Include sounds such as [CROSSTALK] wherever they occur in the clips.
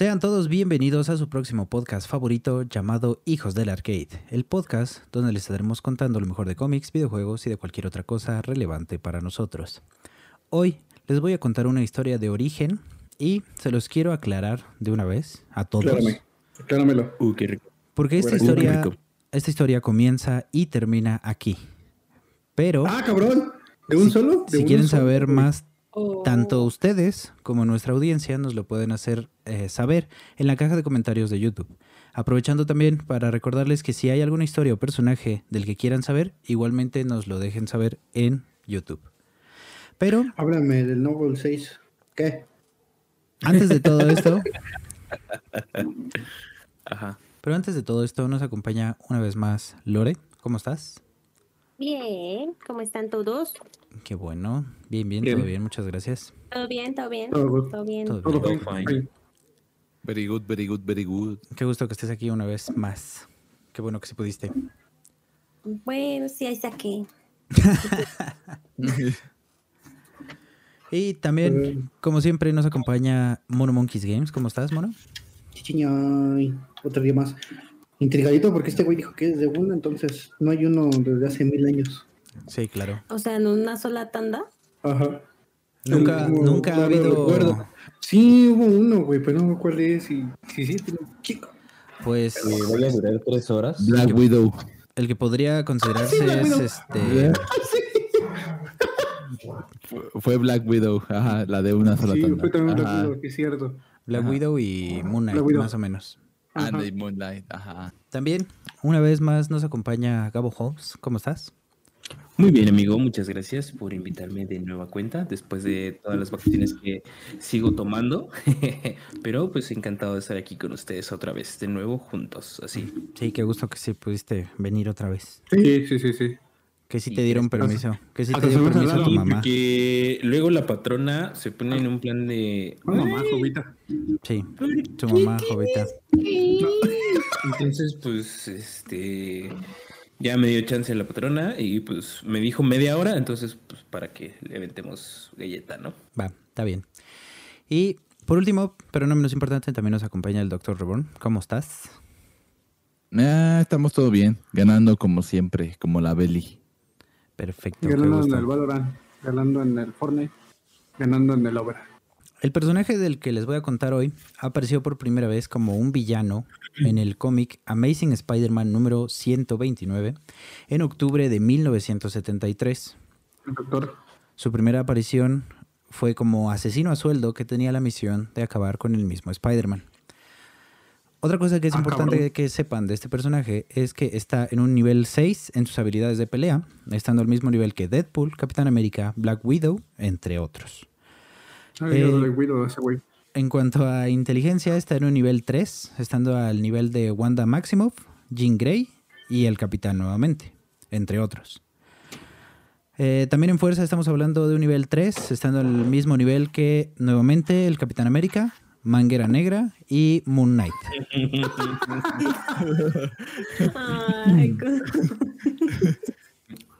Sean todos bienvenidos a su próximo podcast favorito llamado Hijos del Arcade, el podcast donde les estaremos contando lo mejor de cómics, videojuegos y de cualquier otra cosa relevante para nosotros. Hoy les voy a contar una historia de origen y se los quiero aclarar de una vez a todos. Aclárame, acláramelo. Uh, qué rico. Porque esta historia, rico. esta historia comienza y termina aquí. Pero Ah, cabrón. ¿De un solo? ¿De si quieren solo, saber más Oh. Tanto ustedes como nuestra audiencia nos lo pueden hacer eh, saber en la caja de comentarios de YouTube. Aprovechando también para recordarles que si hay alguna historia o personaje del que quieran saber, igualmente nos lo dejen saber en YouTube. Pero Háblame del Noble 6. ¿Qué? antes de todo esto, [LAUGHS] Ajá. pero antes de todo esto nos acompaña una vez más Lore. ¿Cómo estás? Bien, ¿cómo están todos? Qué bueno. Bien, bien, Bien. todo bien. Muchas gracias. ¿Todo bien? ¿Todo bien? Todo good. ¿Todo bien? Todo Todo bien. Todo bien. fine. Very good, very good, very good. Qué gusto que estés aquí una vez más. Qué bueno que sí pudiste. Bueno, sí, ahí saqué. [LAUGHS] Y también, Eh. como siempre, nos acompaña Mono Monkeys Games. ¿Cómo estás, Mono? Chichiñay. Otro día más. Intrigadito porque este güey dijo que es de uno, entonces no hay uno desde hace mil años. Sí, claro. O sea, en una sola tanda. Ajá. Nunca, No, nunca ha no habido. recuerdo. Sí, hubo uno, güey, pero no me acuerdo cuál es. Y sí, sí, tiene un chico. Pues Eh, voy a durar tres horas. Black Widow. el que podría considerarse Sí, Black es Widow. este. [LAUGHS] Fue- Fue Black Widow, ajá, la de una sola Sí, tanda. fue también Ajá. recuerdo, que es cierto. Black Ajá. Widow y Moon Knight, Black Widow. más o menos. Ah, Ajá. de Moonlight, ajá. También, una vez más, nos acompaña Gabo Hobbs. ¿Cómo estás? Muy bien, amigo. Muchas gracias por invitarme de nueva cuenta después de todas las vacaciones que sigo tomando. [LAUGHS] Pero pues encantado de estar aquí con ustedes otra vez, de nuevo juntos, así. Sí, qué gusto que sí pudiste venir otra vez. Sí, sí, sí, sí. Que sí Sí, te dieron hasta- permiso. Que sí te me permiso hace tu mamá. Porque luego la patrona se pone en un plan de... Ah, mamá, jovita. Sí, tu mamá, jovita. Entonces, pues, este, ya me dio chance la patrona y pues me dijo media hora, entonces, pues, para que le aventemos galleta, ¿no? Va, está bien. Y por último, pero no menos importante, también nos acompaña el Dr. Reborn. ¿Cómo estás? Ah, estamos todo bien, ganando como siempre, como la Belly. Perfecto. Ganando en el Valorant, ganando en el Fortnite, ganando en el Obra. El personaje del que les voy a contar hoy apareció por primera vez como un villano en el cómic Amazing Spider-Man número 129 en octubre de 1973. El doctor. Su primera aparición fue como asesino a sueldo que tenía la misión de acabar con el mismo Spider-Man. Otra cosa que es Ah, importante cabrón. que sepan de este personaje es que está en un nivel 6 en sus habilidades de pelea, estando al mismo nivel que Deadpool, Capitán América, Black Widow, entre otros. Ay, Eh, yo le cuido a ese güey. En cuanto a inteligencia, está en un nivel 3, estando al nivel de Wanda Maximoff, Jean Grey y el Capitán nuevamente, entre otros. Eh, también en fuerza estamos hablando de un nivel 3, estando al mismo nivel que nuevamente el Capitán América, Manguera Negra y Moon Knight. [LAUGHS]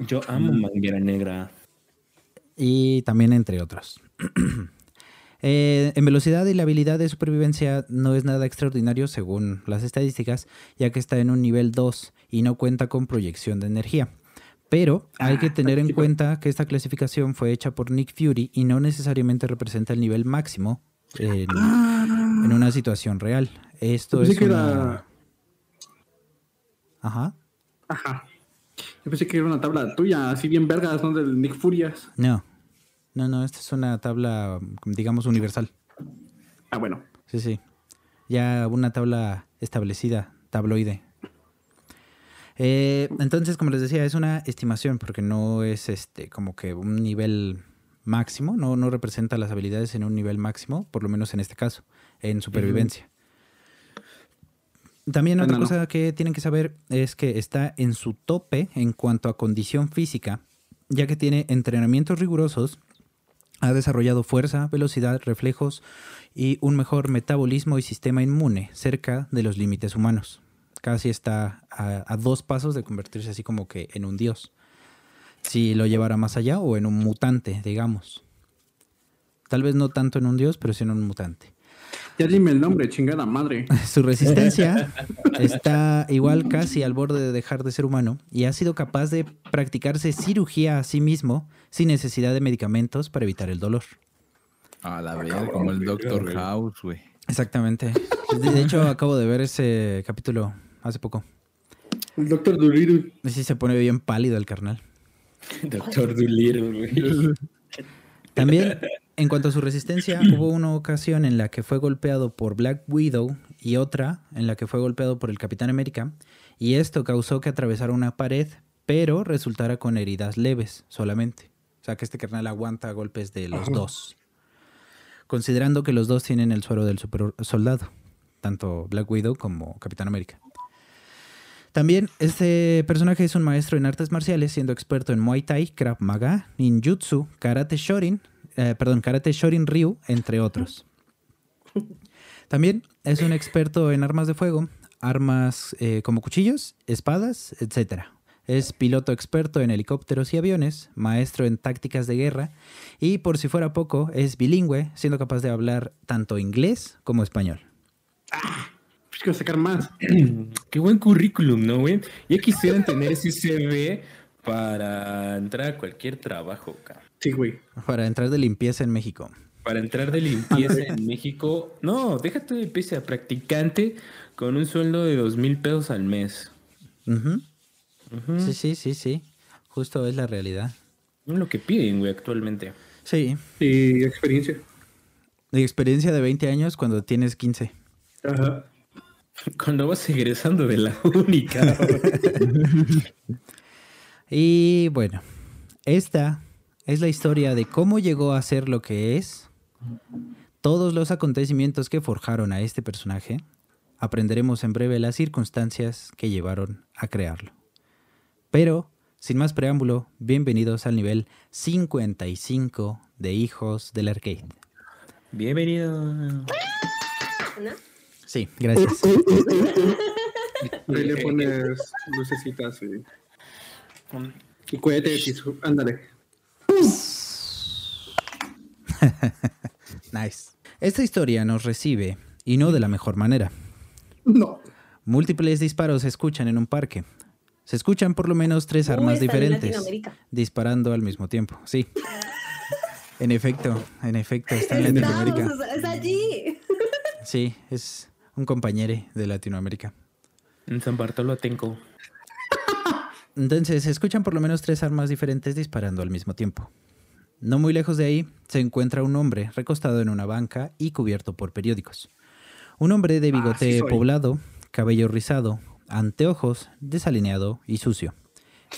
Yo amo Manguera Negra. y también entre otros. [CLEARS THROAT] Eh, en velocidad y la habilidad de supervivencia no es nada extraordinario según las estadísticas, ya que está en un nivel 2 y no cuenta con proyección de energía. Pero hay que tener en cuenta que esta clasificación fue hecha por Nick Fury y no necesariamente representa el nivel máximo en, en una situación real. Esto es que una... era- Ajá. Ajá. Yo pensé que era una tabla tuya, así bien vergas, ¿no? Del Nick Furias. No. No, no, esta es una tabla, digamos, universal. Ah, bueno. Sí, sí. Ya una tabla establecida, tabloide. Eh, entonces, como les decía, es una estimación porque no es este como que un nivel máximo, no, no representa las habilidades en un nivel máximo, por lo menos en este caso, en supervivencia. También otra cosa que tienen que saber es que está en su tope en cuanto a condición física, ya que tiene entrenamientos rigurosos, ha desarrollado fuerza, velocidad, reflejos y un mejor metabolismo y sistema inmune cerca de los límites humanos. Casi está a, dos pasos de convertirse así como que en un dios. Si lo llevara más allá o en un mutante, digamos. Tal vez no tanto en un dios, pero sí en un mutante. Ya dime el nombre, chingada madre. [LAUGHS] Su resistencia está igual casi al borde de dejar de ser humano y ha sido capaz de practicarse cirugía a sí mismo sin necesidad de medicamentos para evitar el dolor. A la vez, como el Doctor House, güey. Exactamente. De de hecho, acabo de ver ese capítulo hace poco. El doctor Dolittle. Sí se pone bien pálido el carnal. [LAUGHS] Doctor Dolittle, güey. También, en cuanto a su resistencia, [CLEARS THROAT] hubo una ocasión en la que fue golpeado por Black Widow y otra en la que fue golpeado por el Capitán América, y esto causó que atravesara una pared, pero resultara con heridas leves solamente. O sea que este carnal aguanta golpes de los dos. Considerando que los dos tienen el suero del super soldado, tanto Black Widow como Capitán América. También este personaje es un maestro en artes marciales, siendo experto en Muay Thai, Krav Maga, Ninjutsu, Karate Shorin, eh, perdón, Karate Shorin Ryu, entre otros. También es un experto en armas de fuego, armas eh, como cuchillos, espadas, etc. Es piloto experto en helicópteros y aviones, maestro en tácticas de guerra y por si fuera poco es bilingüe, siendo capaz de hablar tanto inglés como español. Pues quiero sacar más. [CLEARS THROAT] Qué buen currículum, ¿no, güey? Ya quisieran tener ese CV para entrar a cualquier trabajo, cabrón. Sí, güey. Para entrar de limpieza en México. Para entrar de limpieza en México. No, déjate de limpieza, practicante con un sueldo de dos mil pesos al mes. Sí, sí, sí, sí. Justo es la realidad. Es lo que piden, güey, actualmente. Sí. Y experiencia. De experiencia de 20 años cuando tienes 15. Ajá. Cuando vas egresando de la [LAUGHS] única. [LAUGHS] Y bueno, esta es la historia de cómo llegó a ser lo que es, todos los acontecimientos que forjaron a este personaje. Aprenderemos en breve las circunstancias que llevaron a crearlo. Pero, sin más preámbulo, bienvenidos al nivel 55 de Hijos del Arcade. Bienvenido. ¿No? Sí, gracias. Ahí le pones lucecitas y, y cohetes y su... Ándale. [LAUGHS] Nice. Esta historia nos recibe, y no de la mejor manera. No. Múltiples disparos se escuchan en un parque. Se escuchan por lo menos tres Uy, armas diferentes disparando al mismo tiempo. Sí. [LAUGHS] En efecto, en efecto, está en Estamos, Latinoamérica. es allí. Sí, es un compañero de Latinoamérica. En San Bartolo Atenco. Entonces, se escuchan por lo menos tres armas diferentes disparando al mismo tiempo. No muy lejos de ahí, se encuentra un hombre recostado en una banca y cubierto por periódicos. Un hombre de bigote sí soy. poblado, cabello rizado, anteojos, desalineado y sucio.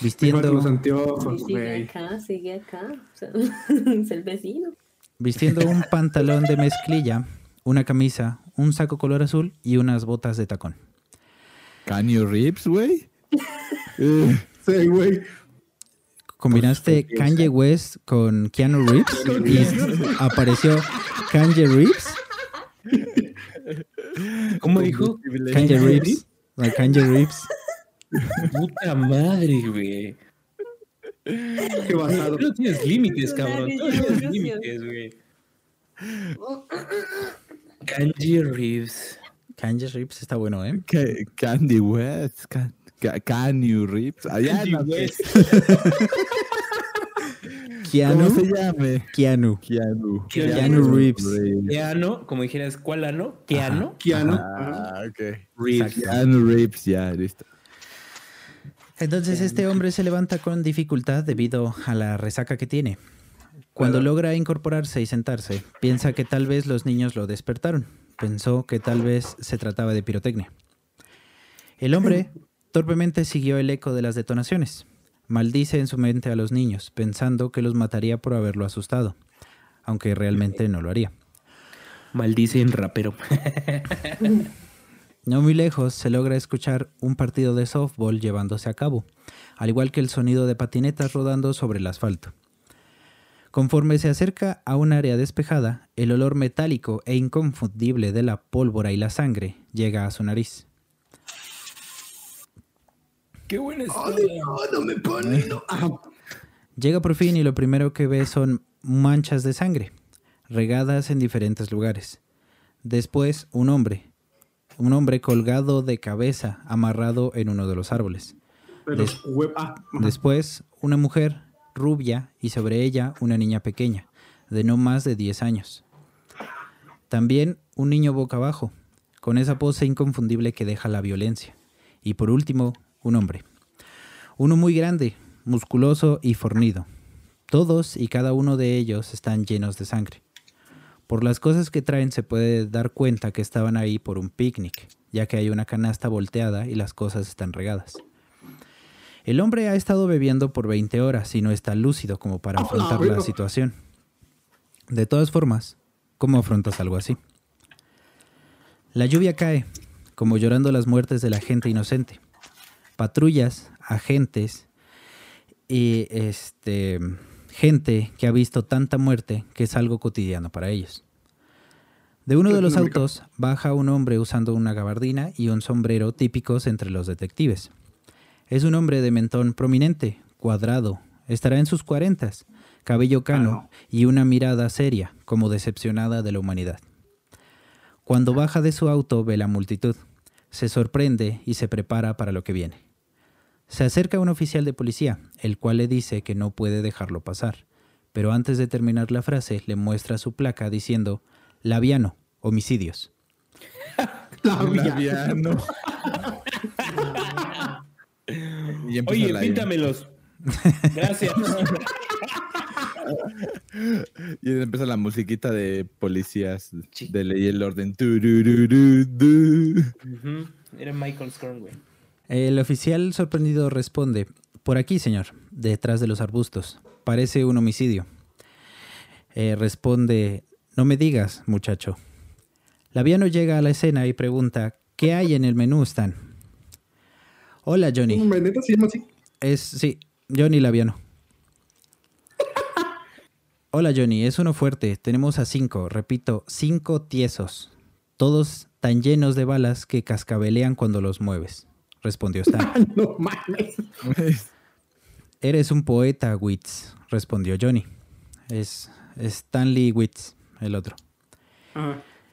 Vistiendo, los anteojos, sigue acá, sigue acá. [LAUGHS] Es el vecino. vistiendo un [LAUGHS] pantalón de mezclilla, una camisa, un saco color azul y unas botas de tacón. Can you rips, güey? Sí, güey. Combinaste Pues, Kanye West con Keanu Reeves y [LAUGHS] apareció Kanye Reeves. ¿Cómo dijo? Kanye Reeves. No, Kanye Reeves. Puta madre, güey. Qué basado. Tú no tienes límites, cabrón. Tú no tienes límites, güey. Kanji Reeves. Kanye Reeves está bueno, ¿eh? Ca- Candy West. Can, ca- can you rips? Allá no sé. West. ¿Cómo Keanu. se llame? Keanu. Keanu. Keanu Reeves. Keanu, como dijeras, ¿cuál ano? Keanu. Keanu. Ah, ok. Reeves. Keanu Reeves, ya, listo. Entonces este hombre se levanta con dificultad debido a la resaca que tiene. Cuando logra incorporarse y sentarse, piensa que tal vez los niños lo despertaron. Pensó que tal vez se trataba de pirotecnia. El hombre torpemente siguió el eco de las detonaciones. Maldice en su mente a los niños, pensando que los mataría por haberlo asustado, aunque realmente no lo haría. Maldice en rapero. [LAUGHS] No muy lejos se logra escuchar un partido de softball llevándose a cabo, al igual que el sonido de patinetas rodando sobre el asfalto. Conforme se acerca a un área despejada, el olor metálico e inconfundible de la pólvora y la sangre llega a su nariz. Qué buena No, no me pone. No. Llega por fin y lo primero que ve son manchas de sangre, regadas en diferentes lugares. Después, un hombre. Un hombre colgado de cabeza, amarrado en uno de los árboles. Des- ah. Después, una mujer rubia y sobre ella una niña pequeña, de no más de 10 años. También un niño boca abajo, con esa pose inconfundible que deja la violencia. Y por último, un hombre. Uno muy grande, musculoso y fornido. Todos y cada uno de ellos están llenos de sangre. Por las cosas que traen se puede dar cuenta que estaban ahí por un picnic, ya que hay una canasta volteada y las cosas están regadas. El hombre ha estado bebiendo por 20 horas y no está lúcido como para ¡Ah, afrontar la situación. De todas formas, ¿cómo afrontas algo así? La lluvia cae, como llorando las muertes de la gente inocente. Patrullas, agentes y este gente que ha visto tanta muerte que es algo cotidiano para ellos. De uno de los autos baja un hombre usando una gabardina y un sombrero típicos entre los detectives. Es un hombre de mentón prominente, cuadrado, estará en sus cuarentas, cabello cano y una mirada seria, como decepcionada de la humanidad. Cuando baja de su auto ve la multitud, se sorprende y se prepara para lo que viene. Se acerca un oficial de policía, el cual le dice que no puede dejarlo pasar, pero antes de terminar la frase le muestra su placa diciendo Labiano, homicidios. [LAUGHS] La villa. Labiano. Y empieza Oye, píntamelos. Gracias. [LAUGHS] Y empieza la musiquita de policías Sí. de ley y el orden. Era Michael Scorn, güey. El oficial sorprendido responde, por aquí, señor, detrás de los arbustos. Parece un homicidio. Eh, responde, no me digas, muchacho. Laviano llega a la escena y pregunta, ¿qué hay en el menú, Stan? Hola, Johnny. ¿Neta se llama así? Es, sí, Johnny Laviano. Hola Johnny, es uno fuerte. Tenemos a cinco, repito, cinco tiesos. Todos tan llenos de balas que cascabelean cuando los mueves. Respondió [LAUGHS] Stan. No mames. [LAUGHS] Eres un poeta, Witz, respondió Johnny. Es Stanley Witz, el otro.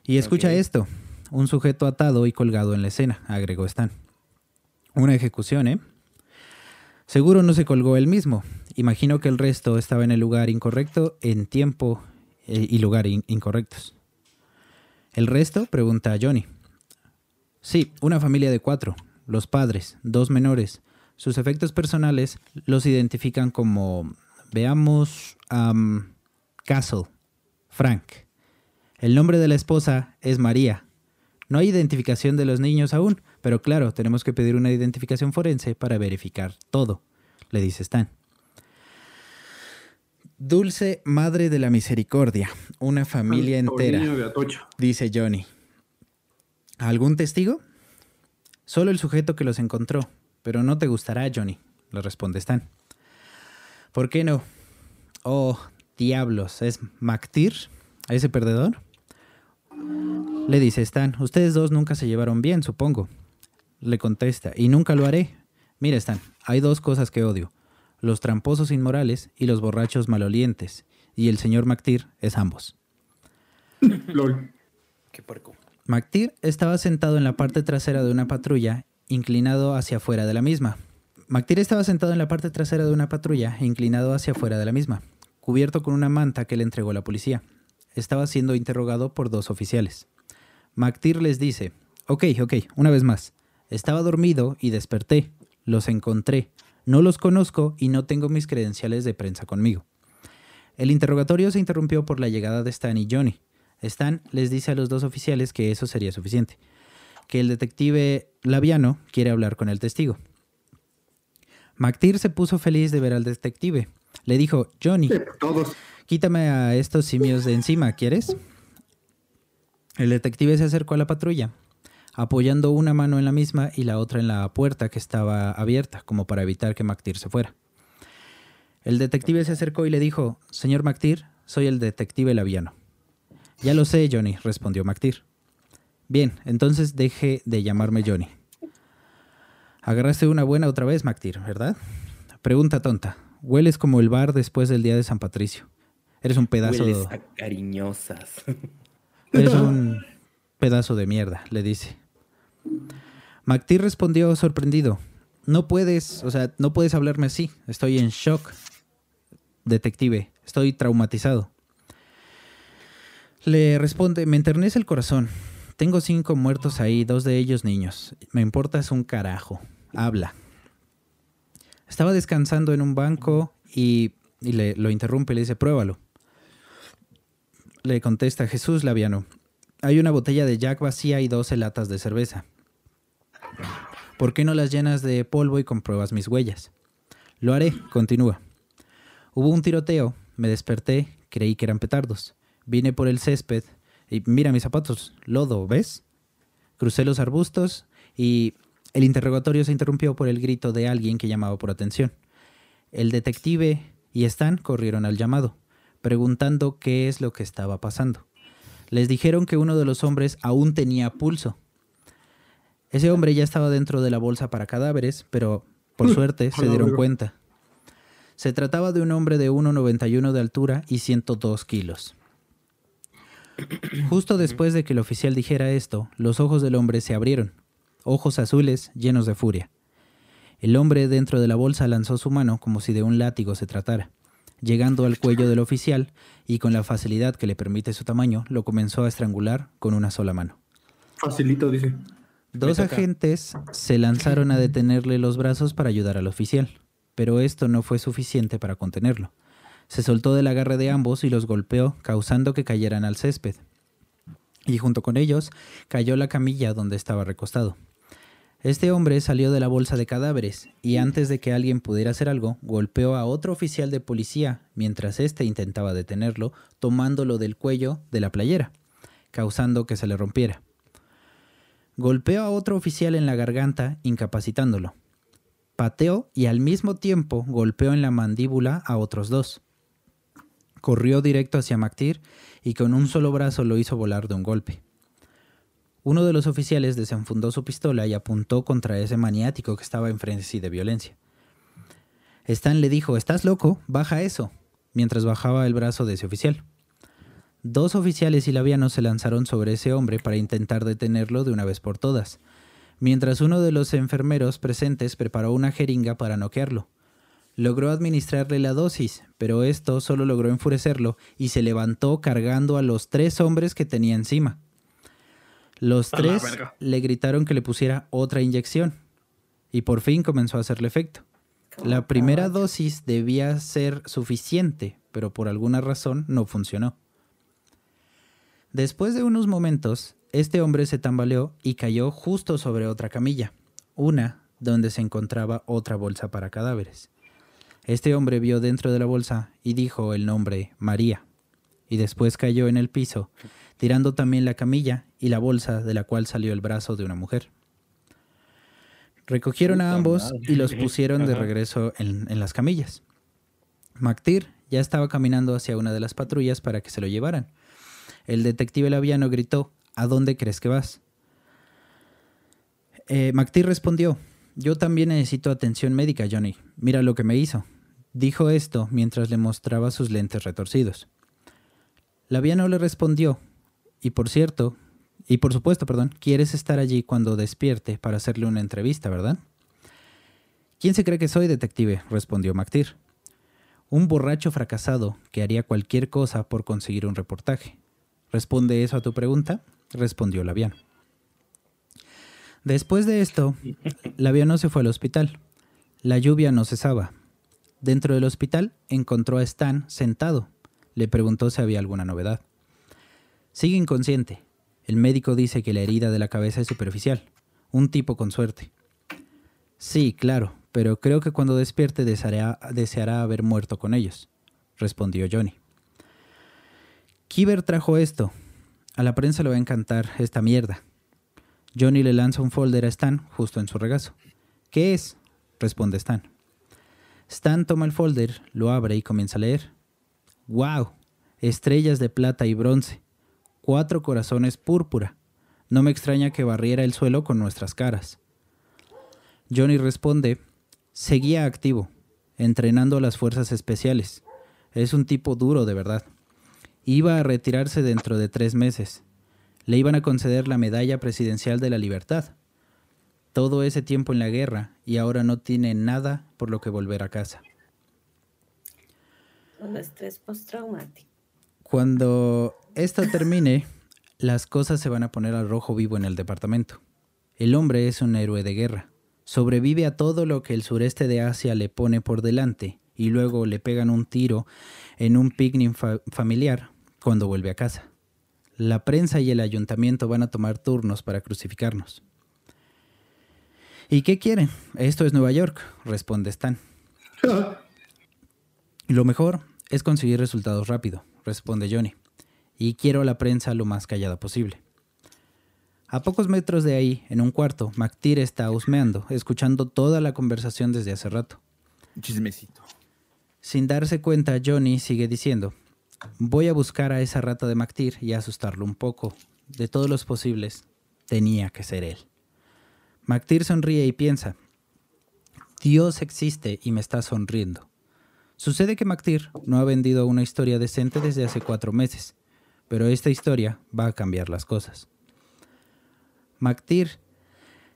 Y escucha esto. Un sujeto atado y colgado en la escena, agregó Stan. Una ejecución, ¿eh? Seguro no se colgó él mismo. Imagino que el resto estaba en el lugar incorrecto, en tiempo eh, y lugar in- incorrectos. ¿El resto? pregunta Johnny. Sí, una familia de cuatro. Los padres, dos menores. Sus efectos personales los identifican como, veamos, am, Castle, Frank. El nombre de la esposa es María. No hay identificación de los niños aún, pero claro, tenemos que pedir una identificación forense para verificar todo, le dice Stan. Dulce Madre de la Misericordia, una familia entera, dice Johnny. ¿Algún testigo? Solo el sujeto que los encontró, pero no te gustará, Johnny, le responde Stan. ¿Por qué no? Oh, diablos, ¿es Mactir? ¿Ese perdedor? Le dice Stan, ustedes dos nunca se llevaron bien, supongo. Le contesta, y nunca lo haré. Mira, Stan, hay dos cosas que odio. Los tramposos inmorales y los borrachos malolientes. Y el señor Mactir es ambos. [LAUGHS] LOL. Qué puerco. Mactir estaba sentado en la parte trasera de una patrulla, inclinado hacia afuera de la misma. Mactir estaba sentado en la parte trasera de una patrulla, inclinado hacia afuera de la misma, cubierto con una manta que le entregó la policía. Estaba siendo interrogado por dos oficiales. Mactir les dice, ok, ok, una vez más. Estaba dormido y desperté. Los encontré. No los conozco y no tengo mis credenciales de prensa conmigo. El interrogatorio se interrumpió por la llegada de Stan y Johnny. Stan les dice a los dos oficiales que eso sería suficiente, que el detective Laviano quiere hablar con el testigo. Mactir se puso feliz de ver al detective. Le dijo, Johnny, todos. quítame a estos simios de encima, ¿quieres? El detective se acercó a la patrulla, apoyando una mano en la misma y la otra en la puerta que estaba abierta, como para evitar que Mactir se fuera. El detective se acercó y le dijo, Señor Mactir, soy el detective Laviano. Ya lo sé, Johnny, respondió Mactir. Bien, entonces deje de llamarme Johnny. Agarraste una buena otra vez, Mactir, ¿verdad? Pregunta tonta. Hueles como el bar después del día de San Patricio. Eres un pedazo Hueles de... a cariñosas. Eres un Pedazo de mierda, le dice. McTee respondió sorprendido. No puedes, o sea, no puedes hablarme así. Estoy en shock. Detective, estoy traumatizado. Le responde, me enternece el corazón. Tengo cinco muertos ahí, dos de ellos niños. Me importa es un carajo. Habla. Estaba descansando en un banco y, y le, lo interrumpe y le dice, pruébalo. Le contesta Jesús Laviano. Hay una botella de Jack vacía y 12 latas de cerveza. ¿Por qué no las llenas de polvo y compruebas mis huellas? Lo haré, continúa. Hubo un tiroteo, me desperté, creí que eran petardos. Vine por el césped y mira mis zapatos, lodo, ¿ves? Crucé los arbustos y el interrogatorio se interrumpió por el grito de alguien que llamaba por atención. El detective y Stan corrieron al llamado, preguntando qué es lo que estaba pasando. Les dijeron que uno de los hombres aún tenía pulso. Ese hombre ya estaba dentro de la bolsa para cadáveres, pero por [LAUGHS] suerte se dieron cuenta. Se trataba de un hombre de 1,91 de altura y 102 kilos. Justo después de que el oficial dijera esto, los ojos del hombre se abrieron, ojos azules llenos de furia. El hombre dentro de la bolsa lanzó su mano como si de un látigo se tratara. Llegando al cuello del oficial y con la facilidad que le permite su tamaño, lo comenzó a estrangular con una sola mano. Facilito, dice. Dos agentes se lanzaron a detenerle los brazos para ayudar al oficial, pero esto no fue suficiente para contenerlo. Se soltó del agarre de ambos y los golpeó, causando que cayeran al césped. Y junto con ellos cayó la camilla donde estaba recostado. Este hombre salió de la bolsa de cadáveres y antes de que alguien pudiera hacer algo, golpeó a otro oficial de policía mientras éste intentaba detenerlo, tomándolo del cuello de la playera, causando que se le rompiera. Golpeó a otro oficial en la garganta, incapacitándolo. Pateó y al mismo tiempo golpeó en la mandíbula a otros dos. Corrió directo hacia Mactir y con un solo brazo lo hizo volar de un golpe. Uno de los oficiales desenfundó su pistola y apuntó contra ese maniático que estaba en frenesí de violencia. Stan le dijo, ¿estás loco? Baja eso, mientras bajaba el brazo de ese oficial. Dos oficiales y labianos se lanzaron sobre ese hombre para intentar detenerlo de una vez por todas, mientras uno de los enfermeros presentes preparó una jeringa para noquearlo. Logró administrarle la dosis, pero esto solo logró enfurecerlo y se levantó cargando a los tres hombres que tenía encima. Los tres le gritaron que le pusiera otra inyección y por fin comenzó a hacerle efecto. La primera dosis debía ser suficiente, pero por alguna razón no funcionó. Después de unos momentos, este hombre se tambaleó y cayó justo sobre otra camilla, una donde se encontraba otra bolsa para cadáveres. Este hombre vio dentro de la bolsa y dijo el nombre María, y después cayó en el piso, tirando también la camilla y la bolsa de la cual salió el brazo de una mujer. Recogieron a ambos y los pusieron de regreso en, en las camillas. Mactir ya estaba caminando hacia una de las patrullas para que se lo llevaran. El detective labiano gritó, ¿A dónde crees que vas? Eh, Mactir respondió, yo también necesito atención médica, Johnny. Mira lo que me hizo. Dijo esto mientras le mostraba sus lentes retorcidos. Laviano le respondió, y por cierto, y por supuesto, perdón, quieres estar allí cuando despierte para hacerle una entrevista, ¿verdad? ¿Quién se cree que soy, detective? respondió Mactir. Un borracho fracasado que haría cualquier cosa por conseguir un reportaje. ¿Responde eso a tu pregunta? respondió Laviano. Después de esto, Laviano se fue al hospital. La lluvia no cesaba. Dentro del hospital encontró a Stan sentado. Le preguntó si había alguna novedad. Sigue inconsciente. El médico dice que la herida de la cabeza es superficial. Un tipo con suerte. Sí, claro, pero creo que cuando despierte deseará, haber muerto con ellos, respondió Johnny. Kiber trajo esto. A la prensa le va a encantar esta mierda. Johnny le lanza un folder a Stan justo en su regazo. ¿Qué es? responde Stan. Stan toma el folder, lo abre y comienza a leer. ¡Wow! Estrellas de plata y bronce. Cuatro corazones púrpura. No me extraña que barriera el suelo con nuestras caras. Johnny responde, seguía activo, entrenando las fuerzas especiales. Es un tipo duro de verdad. Iba a retirarse dentro de tres meses. Le iban a conceder la medalla presidencial de la libertad. Todo ese tiempo en la guerra y ahora no tiene nada por lo que volver a casa. Un estrés postraumático. Cuando esto termine, las cosas se van a poner al rojo vivo en el departamento. El hombre es un héroe de guerra. Sobrevive a todo lo que el sureste de Asia le pone por delante y luego le pegan un tiro en un picnic fa- familiar cuando vuelve a casa. La prensa y el ayuntamiento van a tomar turnos para crucificarnos. ¿Y qué quieren? Esto es Nueva York, responde Stan. Lo mejor es conseguir resultados rápido, responde Johnny. Y quiero a la prensa lo más callada posible. A pocos metros de ahí, en un cuarto, McTeer está husmeando, escuchando toda la conversación desde hace rato. Chismecito. Sin darse cuenta, Johnny sigue diciendo, voy a buscar a esa rata de McTeer y asustarlo un poco. De todos los posibles, tenía que ser él. McTeer sonríe y piensa, Dios existe y me está sonriendo. Sucede que McTeer no ha vendido una historia decente desde hace cuatro meses, pero esta historia va a cambiar las cosas. McTeer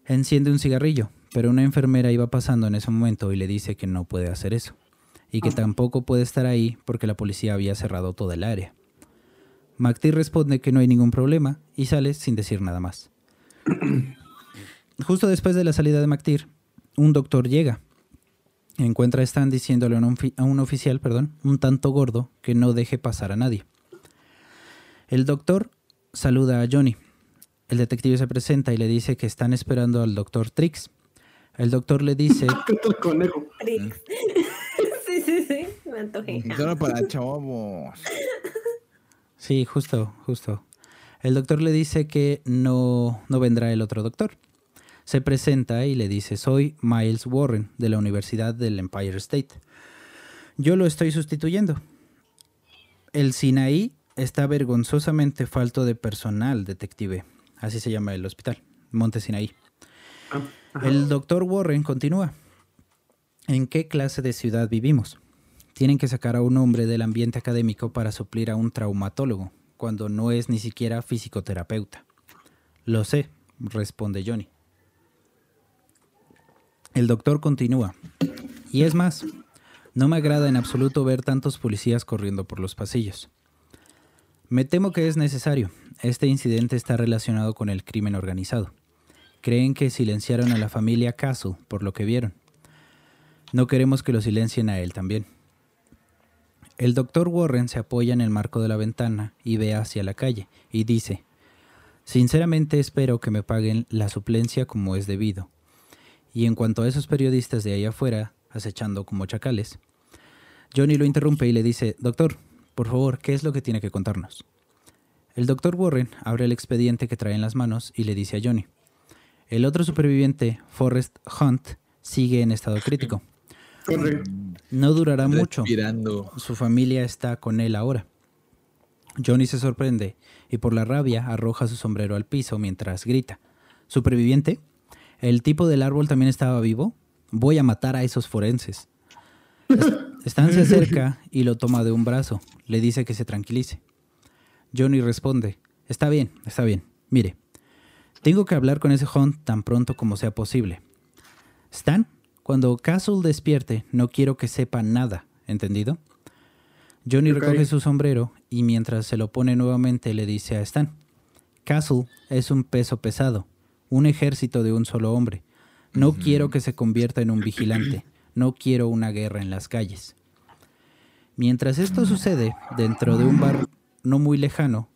enciende un cigarrillo, pero una enfermera iba pasando en ese momento y le dice que no puede hacer eso, y que tampoco puede estar ahí porque la policía había cerrado toda el área. McTeer responde que no hay ningún problema y sale sin decir nada más. [CLEARS THROAT] Justo después de la salida de McTeer, un doctor llega. Encuentra a Stan diciéndole a un, a un oficial, perdón, un tanto gordo, que no deje pasar a nadie. El doctor saluda a Johnny. El detective se presenta y le dice que están esperando al doctor Trix. El doctor le dice, [LAUGHS] ¿Qué tal conejo? Trix. [LAUGHS] sí, sí, sí. Me antojé. Solo para chavos. sí, justo, justo. El doctor le dice que no, no vendrá el otro doctor. Se presenta y le dice, soy Miles Warren de la Universidad del Empire State. Yo lo estoy sustituyendo. El Sinaí está vergonzosamente falto de personal, detective. Así se llama el hospital, Monte Sinaí. El doctor Warren continúa. ¿En qué clase de ciudad vivimos? Tienen que sacar a un hombre del ambiente académico para suplir a un traumatólogo, cuando no es ni siquiera fisicoterapeuta. Lo sé, responde Johnny. El doctor continúa. Y es más, no me agrada en absoluto ver tantos policías corriendo por los pasillos. Me temo que es necesario. Este incidente está relacionado con el crimen organizado. Creen que silenciaron a la familia Castle por lo que vieron. No queremos que lo silencien a él también. El doctor Warren se apoya en el marco de la ventana y ve hacia la calle y dice, Sinceramente espero que me paguen la suplencia como es debido. Y en cuanto a esos periodistas de ahí afuera, acechando como chacales, Johnny lo interrumpe y le dice, Doctor, por favor, ¿qué es lo que tiene que contarnos? El doctor Warren abre el expediente que trae en las manos y le dice a Johnny, el otro superviviente, Forrest Hunt, sigue en estado crítico. Corre. No durará mucho. Su familia está con él ahora. Johnny se sorprende y por la rabia arroja su sombrero al piso mientras grita. ¿Superviviente? ¿El tipo del árbol también estaba vivo? Voy a matar a esos forenses. Es- [LAUGHS] Stan se acerca y lo toma de un brazo. Le dice que se tranquilice. Johnny responde, está bien, está bien. Mire, tengo que hablar con ese Hunt tan pronto como sea posible. Stan, cuando Castle despierte, no quiero que sepa nada, ¿entendido? Johnny recoge su sombrero y mientras se lo pone nuevamente le dice a Stan, Castle es un peso pesado, un ejército de un solo hombre. No quiero que se convierta en un vigilante, no quiero una guerra en las calles. Mientras esto sucede, dentro de un bar no muy lejano,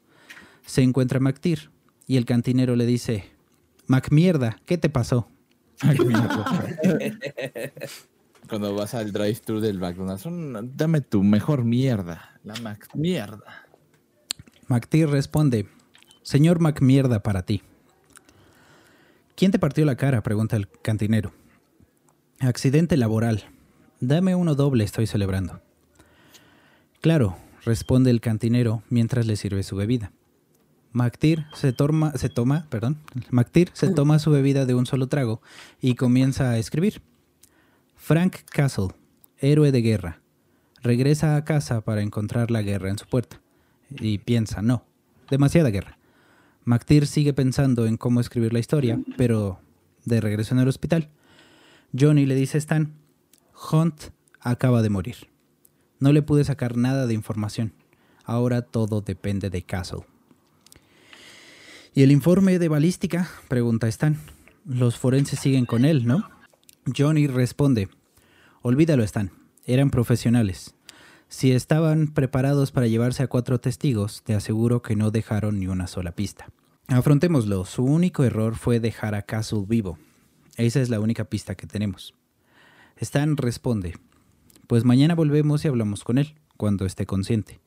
se encuentra McTeer y el cantinero le dice, Macmierda, ¿qué te pasó? Ay, mira. Cuando vas al drive-thru del McDonald's, "Un- dame tu mejor mierda. La Mac mierda. McTeer responde, Señor Macmierda para ti. ¿Quién te partió la cara? pregunta el cantinero. Accidente laboral. Dame uno doble, estoy celebrando. Claro, responde el cantinero mientras le sirve su bebida. McTeer se toma, se toma, perdón, McTeer se toma su bebida de un solo trago y comienza a escribir. Frank Castle, héroe de guerra, regresa a casa para encontrar la guerra en su puerta. Y piensa, no, demasiada guerra. McTeer sigue pensando en cómo escribir la historia, pero de regreso en el hospital, Johnny le dice a Stan, Hunt acaba de morir. No le pude sacar nada de información. Ahora todo depende de Castle. ¿Y el informe de balística? Pregunta Stan. Los forenses siguen con él, ¿no? Johnny responde, olvídalo Stan, eran profesionales. Si estaban preparados para llevarse a cuatro testigos, te aseguro que no dejaron ni una sola pista. Afrontémoslo, su único error fue dejar a Castle vivo. Esa es la única pista que tenemos. Stan responde, pues mañana volvemos y hablamos con él, cuando esté consciente.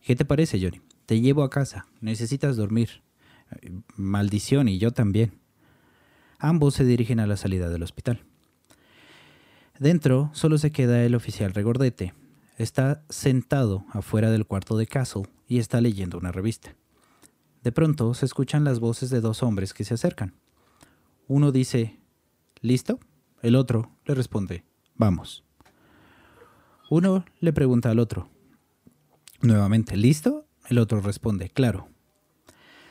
¿Qué te parece, Johnny? Te llevo a casa, necesitas dormir. Maldición y yo también. Ambos se dirigen a la salida del hospital. Dentro solo se queda el oficial regordete. Está sentado afuera del cuarto de Castle y está leyendo una revista. De pronto se escuchan las voces de dos hombres que se acercan. Uno dice, ¿listo? El otro le responde, vamos. Uno le pregunta al otro, nuevamente, ¿listo? El otro responde, claro.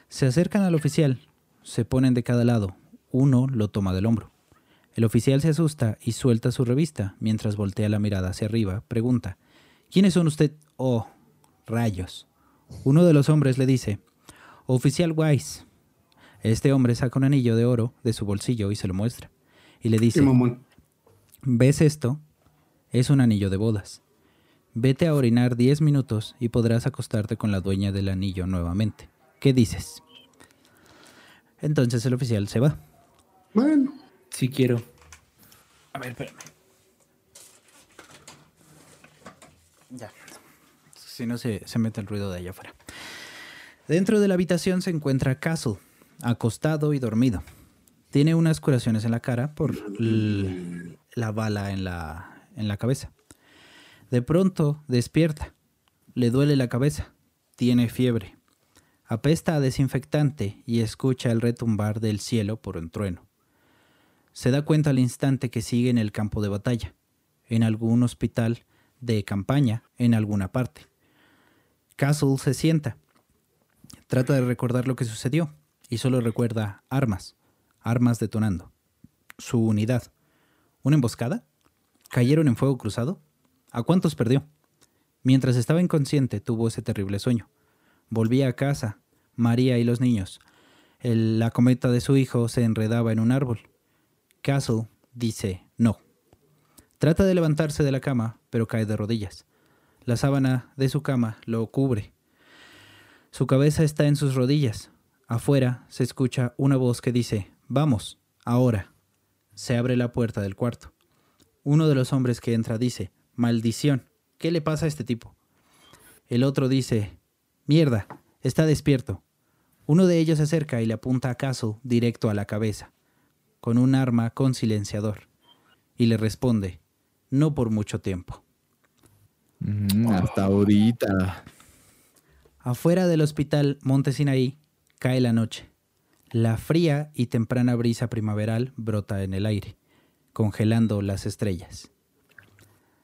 Se acercan al oficial, se ponen de cada lado, uno lo toma del hombro. El oficial se asusta y suelta su revista mientras voltea la mirada hacia arriba. Pregunta, ¿quiénes son usted? Oh, rayos. Uno de los hombres le dice, Oficial Wise. Este hombre saca un anillo de oro de su bolsillo y se lo muestra. Y le dice. ¿ves esto? Es un anillo de bodas. Vete a orinar 10 minutos y podrás acostarte con la dueña del anillo nuevamente. ¿Qué dices? Entonces el oficial se va. Bueno, Sí quiero. A ver, espérame. Ya. Si no, se, se mete el ruido de allá afuera. Dentro de la habitación se encuentra Castle, acostado y dormido. Tiene unas curaciones en la cara por la bala en la, en la cabeza. De pronto despierta. Le duele la cabeza. Tiene fiebre. Apesta a desinfectante y escucha el retumbar del cielo por un trueno. Se da cuenta al instante que sigue en el campo de batalla, en algún hospital de campaña, en alguna parte. Castle se sienta. Trata de recordar lo que sucedió y solo recuerda armas, armas detonando. Su unidad. ¿Una emboscada? ¿Cayeron en fuego cruzado? ¿A cuántos perdió? Mientras estaba inconsciente tuvo ese terrible sueño. Volvía a casa, María y los niños. La cometa de su hijo se enredaba en un árbol. Castle dice no. Trata de levantarse de la cama, pero cae de rodillas. La sábana de su cama lo cubre. Su cabeza está en sus rodillas. Afuera se escucha una voz que dice, Vamos, ahora. Se abre la puerta del cuarto. Uno de los hombres que entra dice, Maldición, ¿qué le pasa a este tipo? El otro dice, Mierda, está despierto. Uno de ellos se acerca y le apunta a directo a la cabeza con un arma con silenciador, y le responde, no por mucho tiempo. Mm, hasta ahorita. Afuera del hospital Monte Sinaí cae la noche. La fría y temprana brisa primaveral brota en el aire, congelando las estrellas.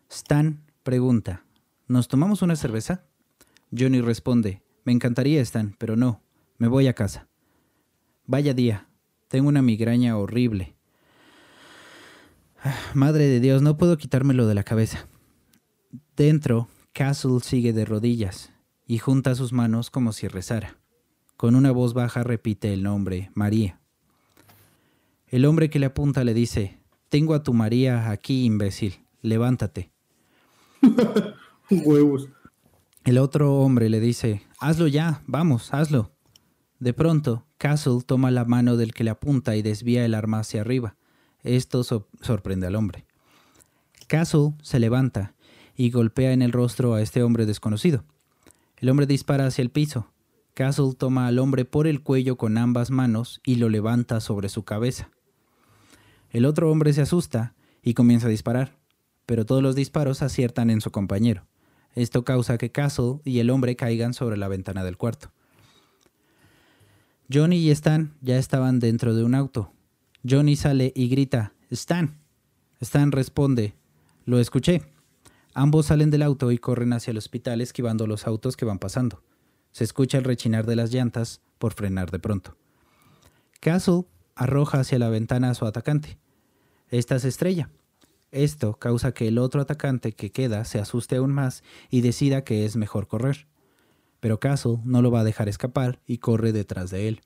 Stan pregunta, ¿nos tomamos una cerveza? Johnny responde, me encantaría, Stan, pero no, me voy a casa. Vaya día, tengo una migraña horrible. Ah, Madre de Dios, no puedo quitármelo de la cabeza. Dentro, Castle sigue de rodillas y junta sus manos como si rezara. Con una voz baja repite el nombre María. El hombre que le apunta le dice, Tengo a tu María aquí, imbécil, levántate. [LAUGHS] huevos. El otro hombre le dice, Hazlo ya, vamos, hazlo. De pronto, Castle toma la mano del que le apunta y desvía el arma hacia arriba. Esto so- sorprende al hombre. Castle se levanta y golpea en el rostro a este hombre desconocido. El hombre dispara hacia el piso. Castle toma al hombre por el cuello con ambas manos y lo levanta sobre su cabeza. El otro hombre se asusta y comienza a disparar, pero todos los disparos aciertan en su compañero. Esto causa que Castle y el hombre caigan sobre la ventana del cuarto. Johnny y Stan ya estaban dentro de un auto. Johnny sale y grita, Stan. Stan responde, lo escuché. Ambos salen del auto y corren hacia el hospital esquivando los autos que van pasando. Se escucha el rechinar de las llantas por frenar de pronto. Castle arroja hacia la ventana a su atacante. Esta se estrella. Esto causa que el otro atacante que queda se asuste aún más y decida que es mejor correr. Pero Castle no lo va a dejar escapar y corre detrás de él.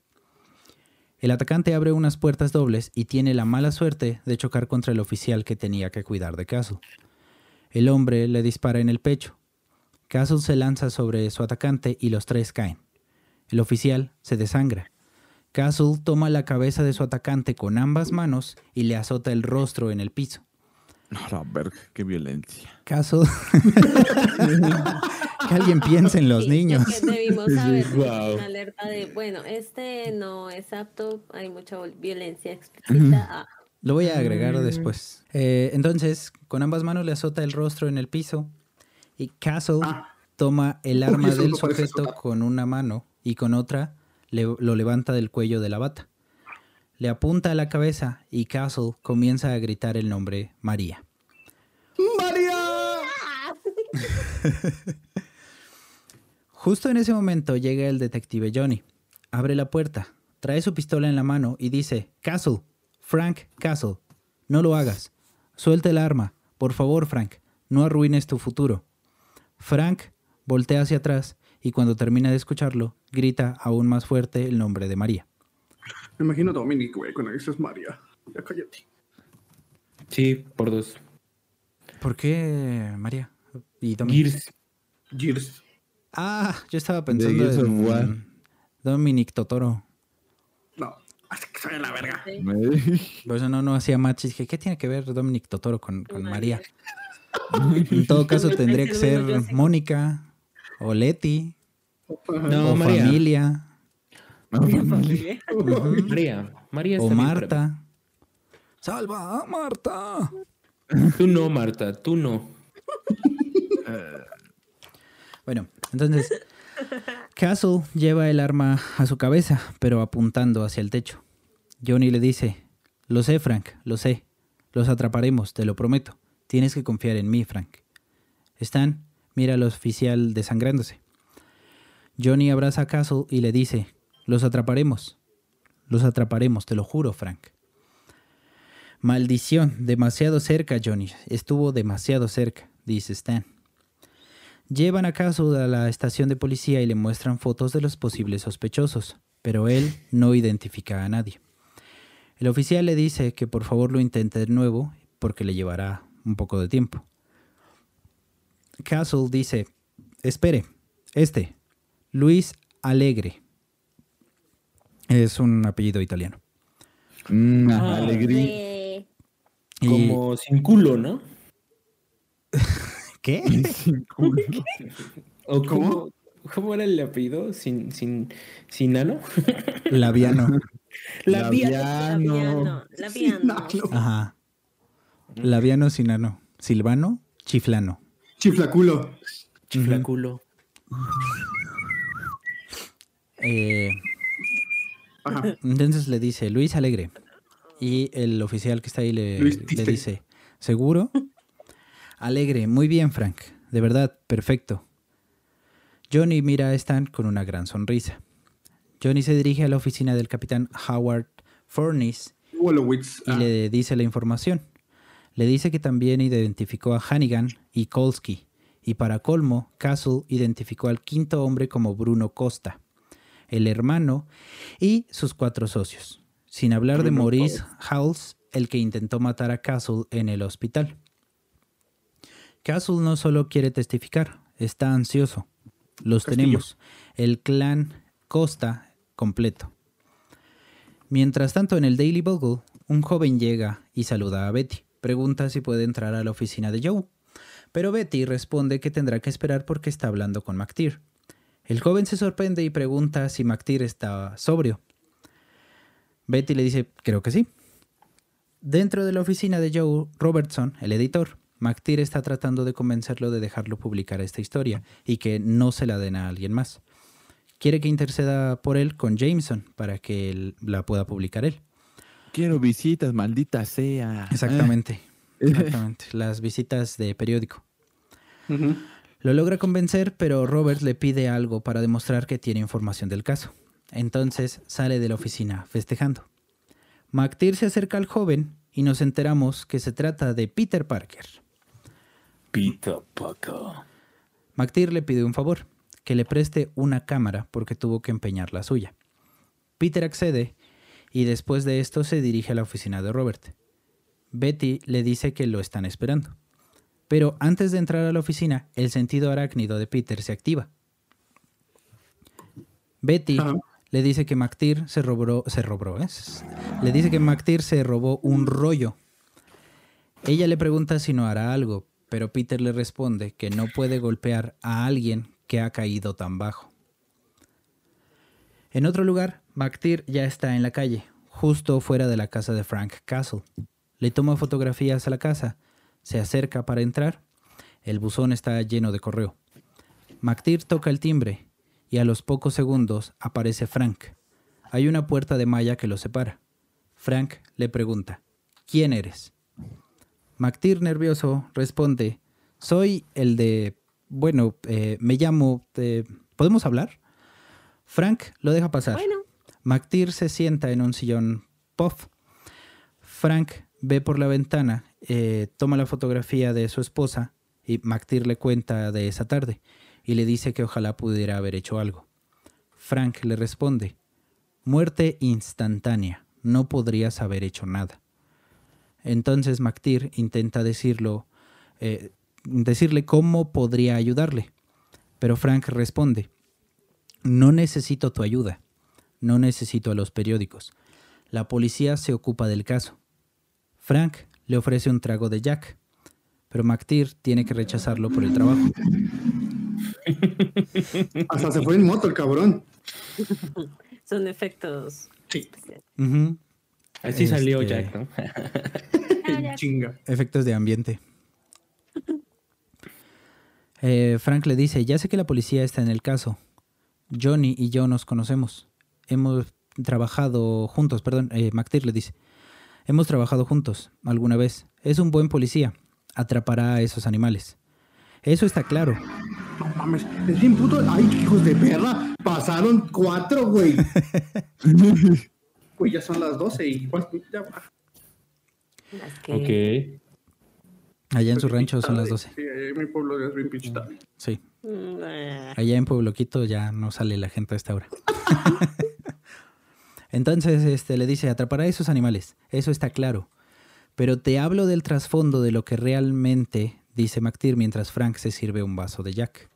El atacante abre unas puertas dobles y tiene la mala suerte de chocar contra el oficial que tenía que cuidar de Castle. El hombre le dispara en el pecho. Castle se lanza sobre su atacante y los tres caen. El oficial se desangra. Castle toma la cabeza de su atacante con ambas manos y le azota el rostro en el piso. No, la verga, qué violencia. Castle. [LAUGHS] que alguien piense en los Sí, niños. es que debimos haber Guau. una alerta de, bueno, este no es apto, hay mucha violencia [LAUGHS] explícita. Ah, Lo voy a agregar después. Eh, entonces, con ambas manos le azota el rostro en el piso y Castle Ah. toma el arma del sujeto con una mano y con otra le- lo levanta del cuello de la bata. Le apunta a la cabeza y Castle comienza a gritar el nombre María. ¡María! [LAUGHS] Justo en ese momento llega el detective Johnny. Abre la puerta, trae su pistola en la mano y dice, Castle, Frank Castle, no lo hagas. Suelta el arma. Por favor, Frank, no arruines tu futuro. Frank voltea hacia atrás y cuando termina de escucharlo, grita aún más fuerte el nombre de María. Me imagino a Dominic, güey, cuando dices María. Ya cállate. Sí, por dos. ¿Por qué María? Y Dominic? Gears. Gears. Ah, yo estaba pensando en. Dominic Totoro. No, así que soy la verga. sí. Me- Por eso no, no hacía match. Y dije, ¿qué tiene que ver Dominic Totoro con, con María? [LAUGHS] En todo caso tendría que ser. Mónica o Leti No, o María. familia No, ujú, María. María o Marta. Salva a Marta. Tú no, Marta, tú no. [LAUGHS] Bueno, entonces Castle lleva el arma a su cabeza, pero apuntando hacia el techo. Johnny le dice, lo sé, Frank, lo sé. Los atraparemos, te lo prometo. Tienes que confiar en mí, Frank. Stan mira al oficial desangrándose. Johnny abraza a Castle y le dice, los atraparemos. Los atraparemos, te lo juro, Frank. Maldición, demasiado cerca, Johnny. Estuvo demasiado cerca, dice Stan. Llevan a Castle a la estación de policía y le muestran fotos de los posibles sospechosos, pero él no identifica a nadie. El oficial le dice que por favor lo intente de nuevo porque le llevará un poco de tiempo. Castle dice, espere, este, Luis Alegre. Es un apellido italiano. Una Ah, Y- Como sin culo, ¿no? [LAUGHS] ¿Qué? Sin culo. [LAUGHS] ¿O cómo, cómo era el apellido? ¿Sin, sin, sin ano? Labiano. [LAUGHS] Labiano. Labiano. Labiano. Ajá. Labiano sin ano. Silvano, chiflano. Chiflaculo. Chiflaculo. Eh, Ajá. entonces le dice Luis Alegre. Y el oficial que está ahí le, le dice, ¿seguro? Alegre, muy bien, Frank. De verdad, perfecto. Johnny mira a Stan con una gran sonrisa. Johnny se dirige a la oficina del capitán Howard Wolowitz. y Ah, le dice la información. Le dice que también identificó a Hannigan y Kolsky. Y para colmo, Castle identificó al quinto hombre como Bruno Costa, el hermano y sus cuatro socios. Sin hablar de Maurice Howells, el que intentó matar a Castle en el hospital. Castle no solo quiere testificar, está ansioso. Los Castillo. tenemos. El clan Costa completo. Mientras tanto, en el Daily Bugle, un joven llega y saluda a Betty. Pregunta si puede entrar a la oficina de Joe. Pero Betty responde que tendrá que esperar porque está hablando con McTeer. El joven se sorprende y pregunta si McTeer está sobrio. Betty le dice, creo que sí. Dentro de la oficina de Joe Robertson, el editor, McTeer está tratando de convencerlo de dejarlo publicar esta historia y que no se la den a alguien más. Quiere que interceda por él con Jameson para que él la pueda publicar él. Quiero visitas, maldita sea. Exactamente. Exactamente. [LAUGHS] Las visitas de periódico. Lo logra convencer, pero Robert le pide algo para demostrar que tiene información del caso. Entonces sale de la oficina festejando. McTeer se acerca al joven y nos enteramos que se trata de Peter Parker. Peter Parker. McTeer le pide un favor, que le preste una cámara porque tuvo que empeñar la suya. Peter accede y después de esto se dirige a la oficina de Robert. Betty le dice que lo están esperando. Pero antes de entrar a la oficina, el sentido arácnido de Peter se activa. Betty le dice que McTeer se robó, se robó, ¿eh? Le dice que McTeer se robó un rollo. Ella le pregunta si no hará algo, pero Peter le responde que no puede golpear a alguien que ha caído tan bajo. En otro lugar, McTeer ya está en la calle, justo fuera de la casa de Frank Castle. Le toma fotografías a la casa, se acerca para entrar. El buzón está lleno de correo. McTeer toca el timbre y a los pocos segundos aparece Frank. Hay una puerta de malla que los separa. Frank le pregunta, ¿quién eres? McTeer nervioso responde, soy el de, bueno, eh, me llamo, eh, ¿podemos hablar? Frank lo deja pasar. Bueno, McTeer se sienta en un sillón puff. Frank ve por la ventana, eh, toma la fotografía de su esposa y McTeer le cuenta de esa tarde y le dice que ojalá pudiera haber hecho algo. Frank le responde, muerte instantánea, no podrías haber hecho nada. Entonces McTeer intenta decirlo, eh, decirle cómo podría ayudarle, pero Frank responde, no necesito tu ayuda. No necesito a los periódicos. La policía se ocupa del caso. Frank le ofrece un trago de Jack, pero McTeer tiene que rechazarlo por el trabajo. [LAUGHS] Hasta se fue en moto el cabrón. [LAUGHS] son efectos. Sí. Así salió Este- Jack, ¿no? Ah. [LAUGHS] Chinga. Efectos de ambiente. Eh, Frank le dice, ya sé que la policía está en el caso. Johnny y yo nos conocemos. Hemos trabajado juntos, perdón, eh, McTeer le dice. Hemos trabajado juntos alguna vez. Es un buen policía. Atrapará a esos animales. Eso está claro. No mames, es bien puto. Ay, hijos de perra. Pasaron cuatro, güey. [LAUGHS] Güey, ya son las 12 y. Ya va. Que- Ok. Allá en su rancho son las 12. Sí, ahí en mi pueblo ya es bien pinche tarde. Sí. Mm. Allá en Pueblo Quito ya no sale la gente a esta hora. [LAUGHS] Entonces este, le dice, atrapará a esos animales. Eso está claro. Pero te hablo del trasfondo de lo que realmente dice McTeer mientras Frank se sirve un vaso de Jack.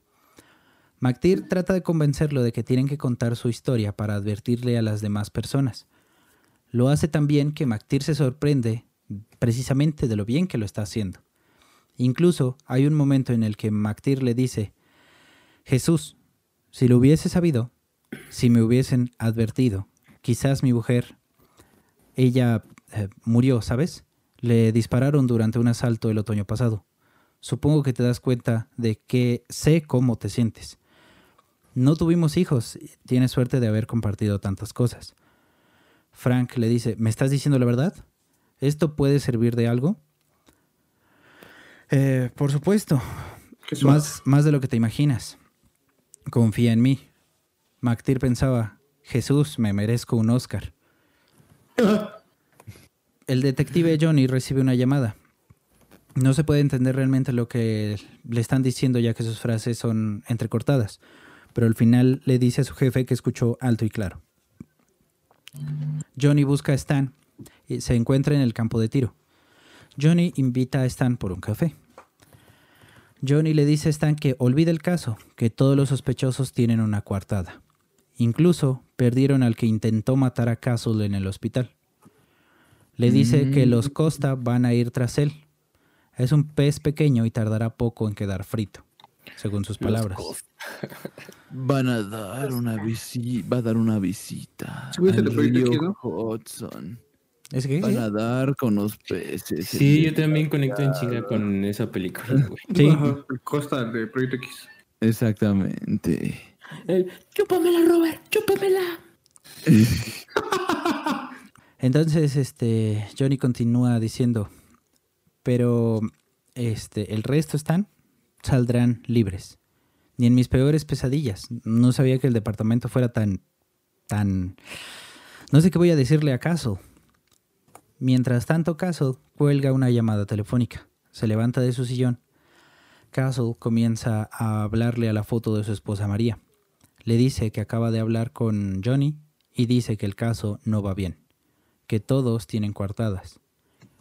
McTeer trata de convencerlo de que tienen que contar su historia para advertirle a las demás personas. Lo hace tan bien que McTeer se sorprende precisamente de lo bien que lo está haciendo. Incluso hay un momento en el que McTeer le dice, Jesús, si lo hubiese sabido, si me hubiesen advertido, quizás mi mujer, ella eh, murió, ¿sabes? Le dispararon durante un asalto el otoño pasado. Supongo que te das cuenta de que sé cómo te sientes. No tuvimos hijos, tienes suerte de haber compartido tantas cosas. Frank le dice, ¿me estás diciendo la verdad? ¿Esto puede servir de algo? "Eh, por supuesto, más, más de lo que te imaginas. Confía en mí. McTeer pensaba, Jesús, me merezco un Oscar. [LAUGHS] El detective Johnny recibe una llamada. No se puede entender realmente lo que le están diciendo ya que sus frases son entrecortadas, pero al final le dice a su jefe que escuchó alto y claro. Johnny busca a Stan y se encuentra en el campo de tiro. Johnny invita a Stan por un café. Johnny le dice a Stan que olvide el caso, que todos los sospechosos tienen una coartada. Incluso perdieron al que intentó matar a Castle en el hospital. Le dice que los Costa van a ir tras él. Es un pez pequeño y tardará poco en quedar frito, según sus palabras. [LAUGHS] Van a dar una visita, va a dar una visita. ¿Es que? Van a dar con los peces. Sí, yo también conecto en chinga con esa película, güey. Sí. Ajá, Costa de Proyecto X. Exactamente. El, chúpamela, Robert, chúpamela. [LAUGHS] Entonces, este, Johnny continúa diciendo, pero este, el resto están, saldrán libres. Ni en mis peores pesadillas. No sabía que el departamento fuera tan tan... No sé qué voy a decirle a Castle. Mientras tanto, Castle cuelga una llamada telefónica. Se levanta de su sillón. Castle comienza a hablarle a la foto de su esposa María. Le dice que acaba de hablar con Johnny y dice que el caso no va bien, que todos tienen coartadas.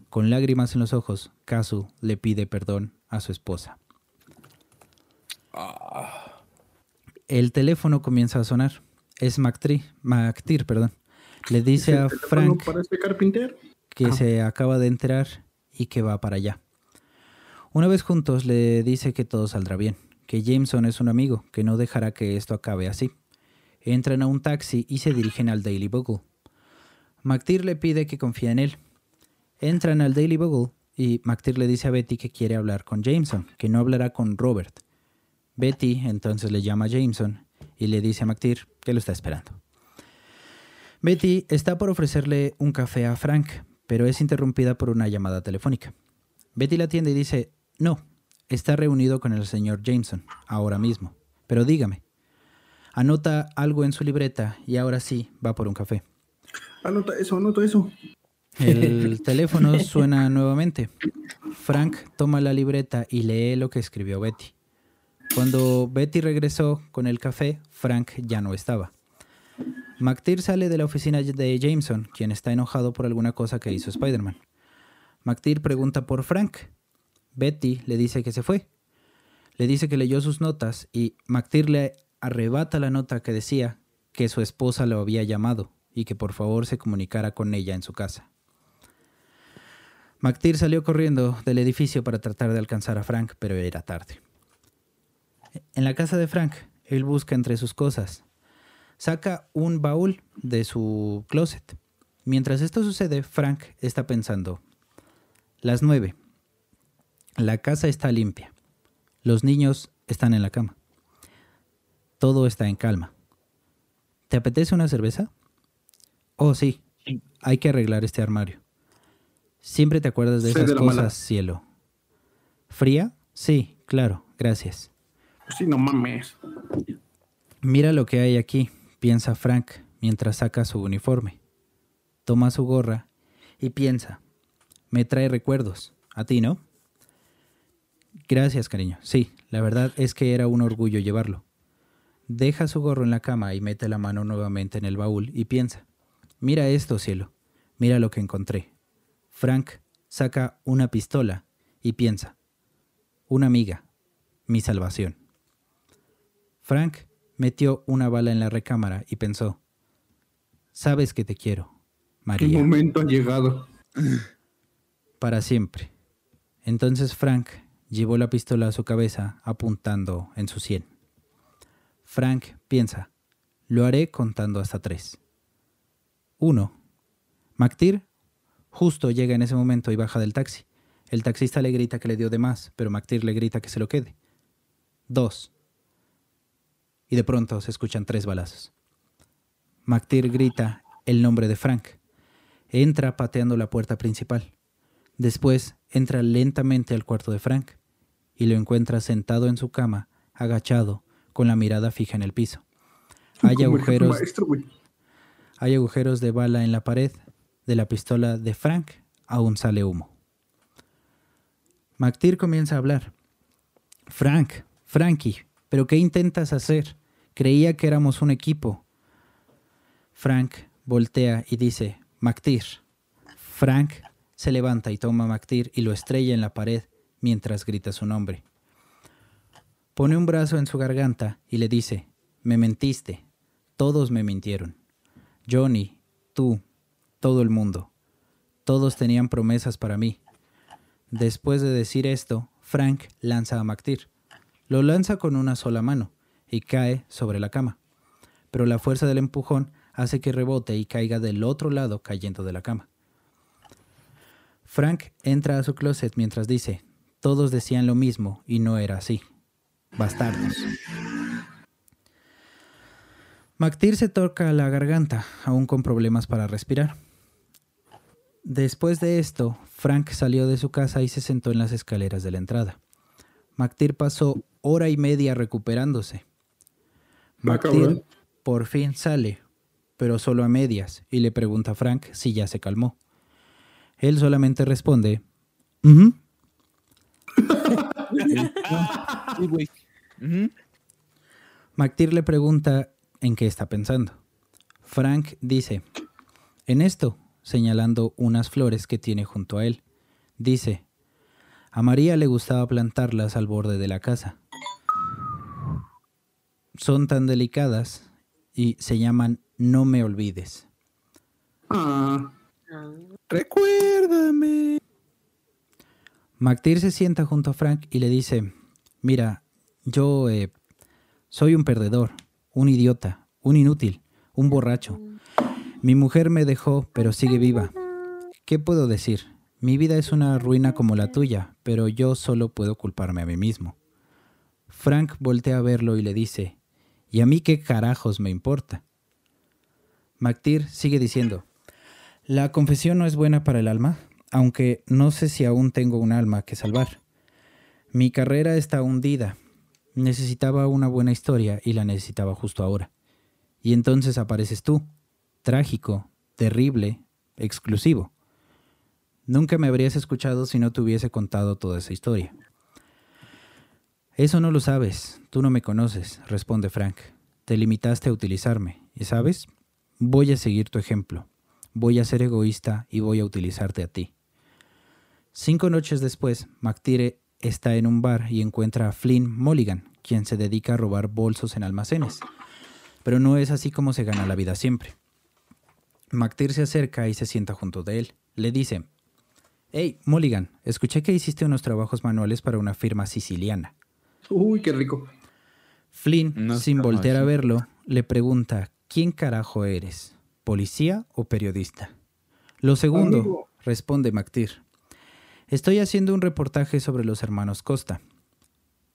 Con lágrimas en los ojos, Casu le pide perdón a su esposa. El teléfono comienza a sonar. Es Mactir, Mactir perdón. Le dice a Frank para este carpintero? Que se acaba de enterar y que va para allá. Una vez juntos le dice que todo saldrá bien, que Jameson es un amigo, que no dejará que esto acabe así. Entran a un taxi y se dirigen al Daily Bugle. McTeer le pide que confíe en él. Entran al Daily Bugle y McTeer le dice a Betty que quiere hablar con Jameson, que no hablará con Robert. Betty entonces le llama a Jameson y le dice a McTeer que lo está esperando. Betty está por ofrecerle un café a Frank, pero es interrumpida por una llamada telefónica. Betty la atiende y dice, no, está reunido con el señor Jameson, ahora mismo. Pero dígame. Anota algo en su libreta y ahora sí va por un café. Anota eso, anota eso. El [LAUGHS] teléfono suena nuevamente. Frank toma la libreta y lee lo que escribió Betty. Cuando Betty regresó con el café, Frank ya no estaba. McTeer sale de la oficina de Jameson, quien está enojado por alguna cosa que hizo Spider-Man. McTeer pregunta por Frank. Betty le dice que se fue. Le dice que leyó sus notas y McTeer le arrebata la nota que decía que su esposa lo había llamado y que por favor se comunicara con ella en su casa. McTeer salió corriendo del edificio para tratar de alcanzar a Frank, pero era tarde. En la casa de Frank, él busca entre sus cosas. Saca un baúl de su closet. Mientras esto sucede, Frank está pensando. Las nueve. La casa está limpia. Los niños están en la cama. Todo está en calma. ¿Te apetece una cerveza? Oh, sí. Hay que arreglar este armario. Siempre te acuerdas de esas de la mala. cosas, cielo. ¿Fría? Sí, claro, gracias. Sí, no mames. Mira lo que hay aquí, piensa Frank mientras saca su uniforme. Toma su gorra y piensa. Me trae recuerdos. ¿A ti, no? Gracias, cariño. Sí, la verdad es que era un orgullo llevarlo. Deja su gorro en la cama y mete la mano nuevamente en el baúl y piensa. Mira esto, cielo. Mira lo que encontré. Frank saca una pistola y piensa. Una amiga. Mi salvación. Frank metió una bala en la recámara y pensó. Sabes que te quiero, ¿Qué María, momento ha llegado? para siempre. Entonces Frank llevó la pistola a su cabeza apuntando en su sien. Frank piensa, lo haré contando hasta tres. Uno. McTeer justo llega en ese momento y baja del taxi. El taxista le grita que le dio de más, pero McTeer le grita que se lo quede. Dos. Y de pronto se escuchan tres balazos. McTeer grita el nombre de Frank. Entra pateando la puerta principal. Después entra lentamente al cuarto de Frank y lo encuentra sentado en su cama, agachado, con la mirada fija en el piso. Hay agujeros, maestro, hay agujeros de bala en la pared. De la pistola de Frank aún sale humo. McTeer comienza a hablar. Frank, Frankie, ¿pero qué intentas hacer? Creía que éramos un equipo. Frank voltea y dice, McTeer. Frank se levanta y toma a McTeer y lo estrella en la pared mientras grita su nombre. Pone un brazo en su garganta y le dice, me mentiste, todos me mintieron. Johnny, tú, todo el mundo. Todos tenían promesas para mí. Después de decir esto, Frank lanza a McTeer. Lo lanza con una sola mano y cae sobre la cama. Pero la fuerza del empujón hace que rebote y caiga del otro lado cayendo de la cama. Frank entra a su closet mientras dice, todos decían lo mismo y no era así. Bastardos. McTeer se toca la garganta, aún con problemas para respirar. Después de esto, Frank salió de su casa y se sentó en las escaleras de la entrada. McTeer pasó hora y media recuperándose. Ah, McTeer por fin sale, pero solo a medias, y le pregunta a Frank si ya se calmó. Él solamente responde. [LAUGHS] McTeer le pregunta en qué está pensando. Frank dice, en esto, señalando unas flores que tiene junto a él. Dice, a María le gustaba plantarlas al borde de la casa. Son tan delicadas y se llaman No me olvides. Ah, Recuérdame. McTeer se sienta junto a Frank y le dice, mira, yo eh, soy un perdedor, un idiota, un inútil, un borracho. Mi mujer me dejó, pero sigue viva. ¿Qué puedo decir? Mi vida es una ruina como la tuya, pero yo solo puedo culparme a mí mismo. Frank voltea a verlo y le dice, ¿y a mí qué carajos me importa? McTeer sigue diciendo, la confesión no es buena para el alma, aunque no sé si aún tengo un alma que salvar. Mi carrera está hundida. Necesitaba una buena historia y la necesitaba justo ahora. Y entonces apareces tú, trágico, terrible, exclusivo. Nunca me habrías escuchado si no te hubiese contado toda esa historia. Eso no lo sabes, tú no me conoces, responde Frank. Te limitaste a utilizarme, y sabes, voy a seguir tu ejemplo. Voy a ser egoísta y voy a utilizarte a ti. Cinco noches después, McTire está en un bar y encuentra a Flynn Mulligan, quien se dedica a robar bolsos en almacenes. Pero no es así como se gana la vida siempre. McTeer se acerca y se sienta junto de él. Le dice, Hey, Mulligan, escuché que hiciste unos trabajos manuales para una firma siciliana. uy, qué rico. Flynn, No sin voltear a verlo, le pregunta, ¿quién carajo eres? ¿Policía o periodista? Lo segundo, Amigo. responde McTeer. Estoy haciendo un reportaje sobre los hermanos Costa.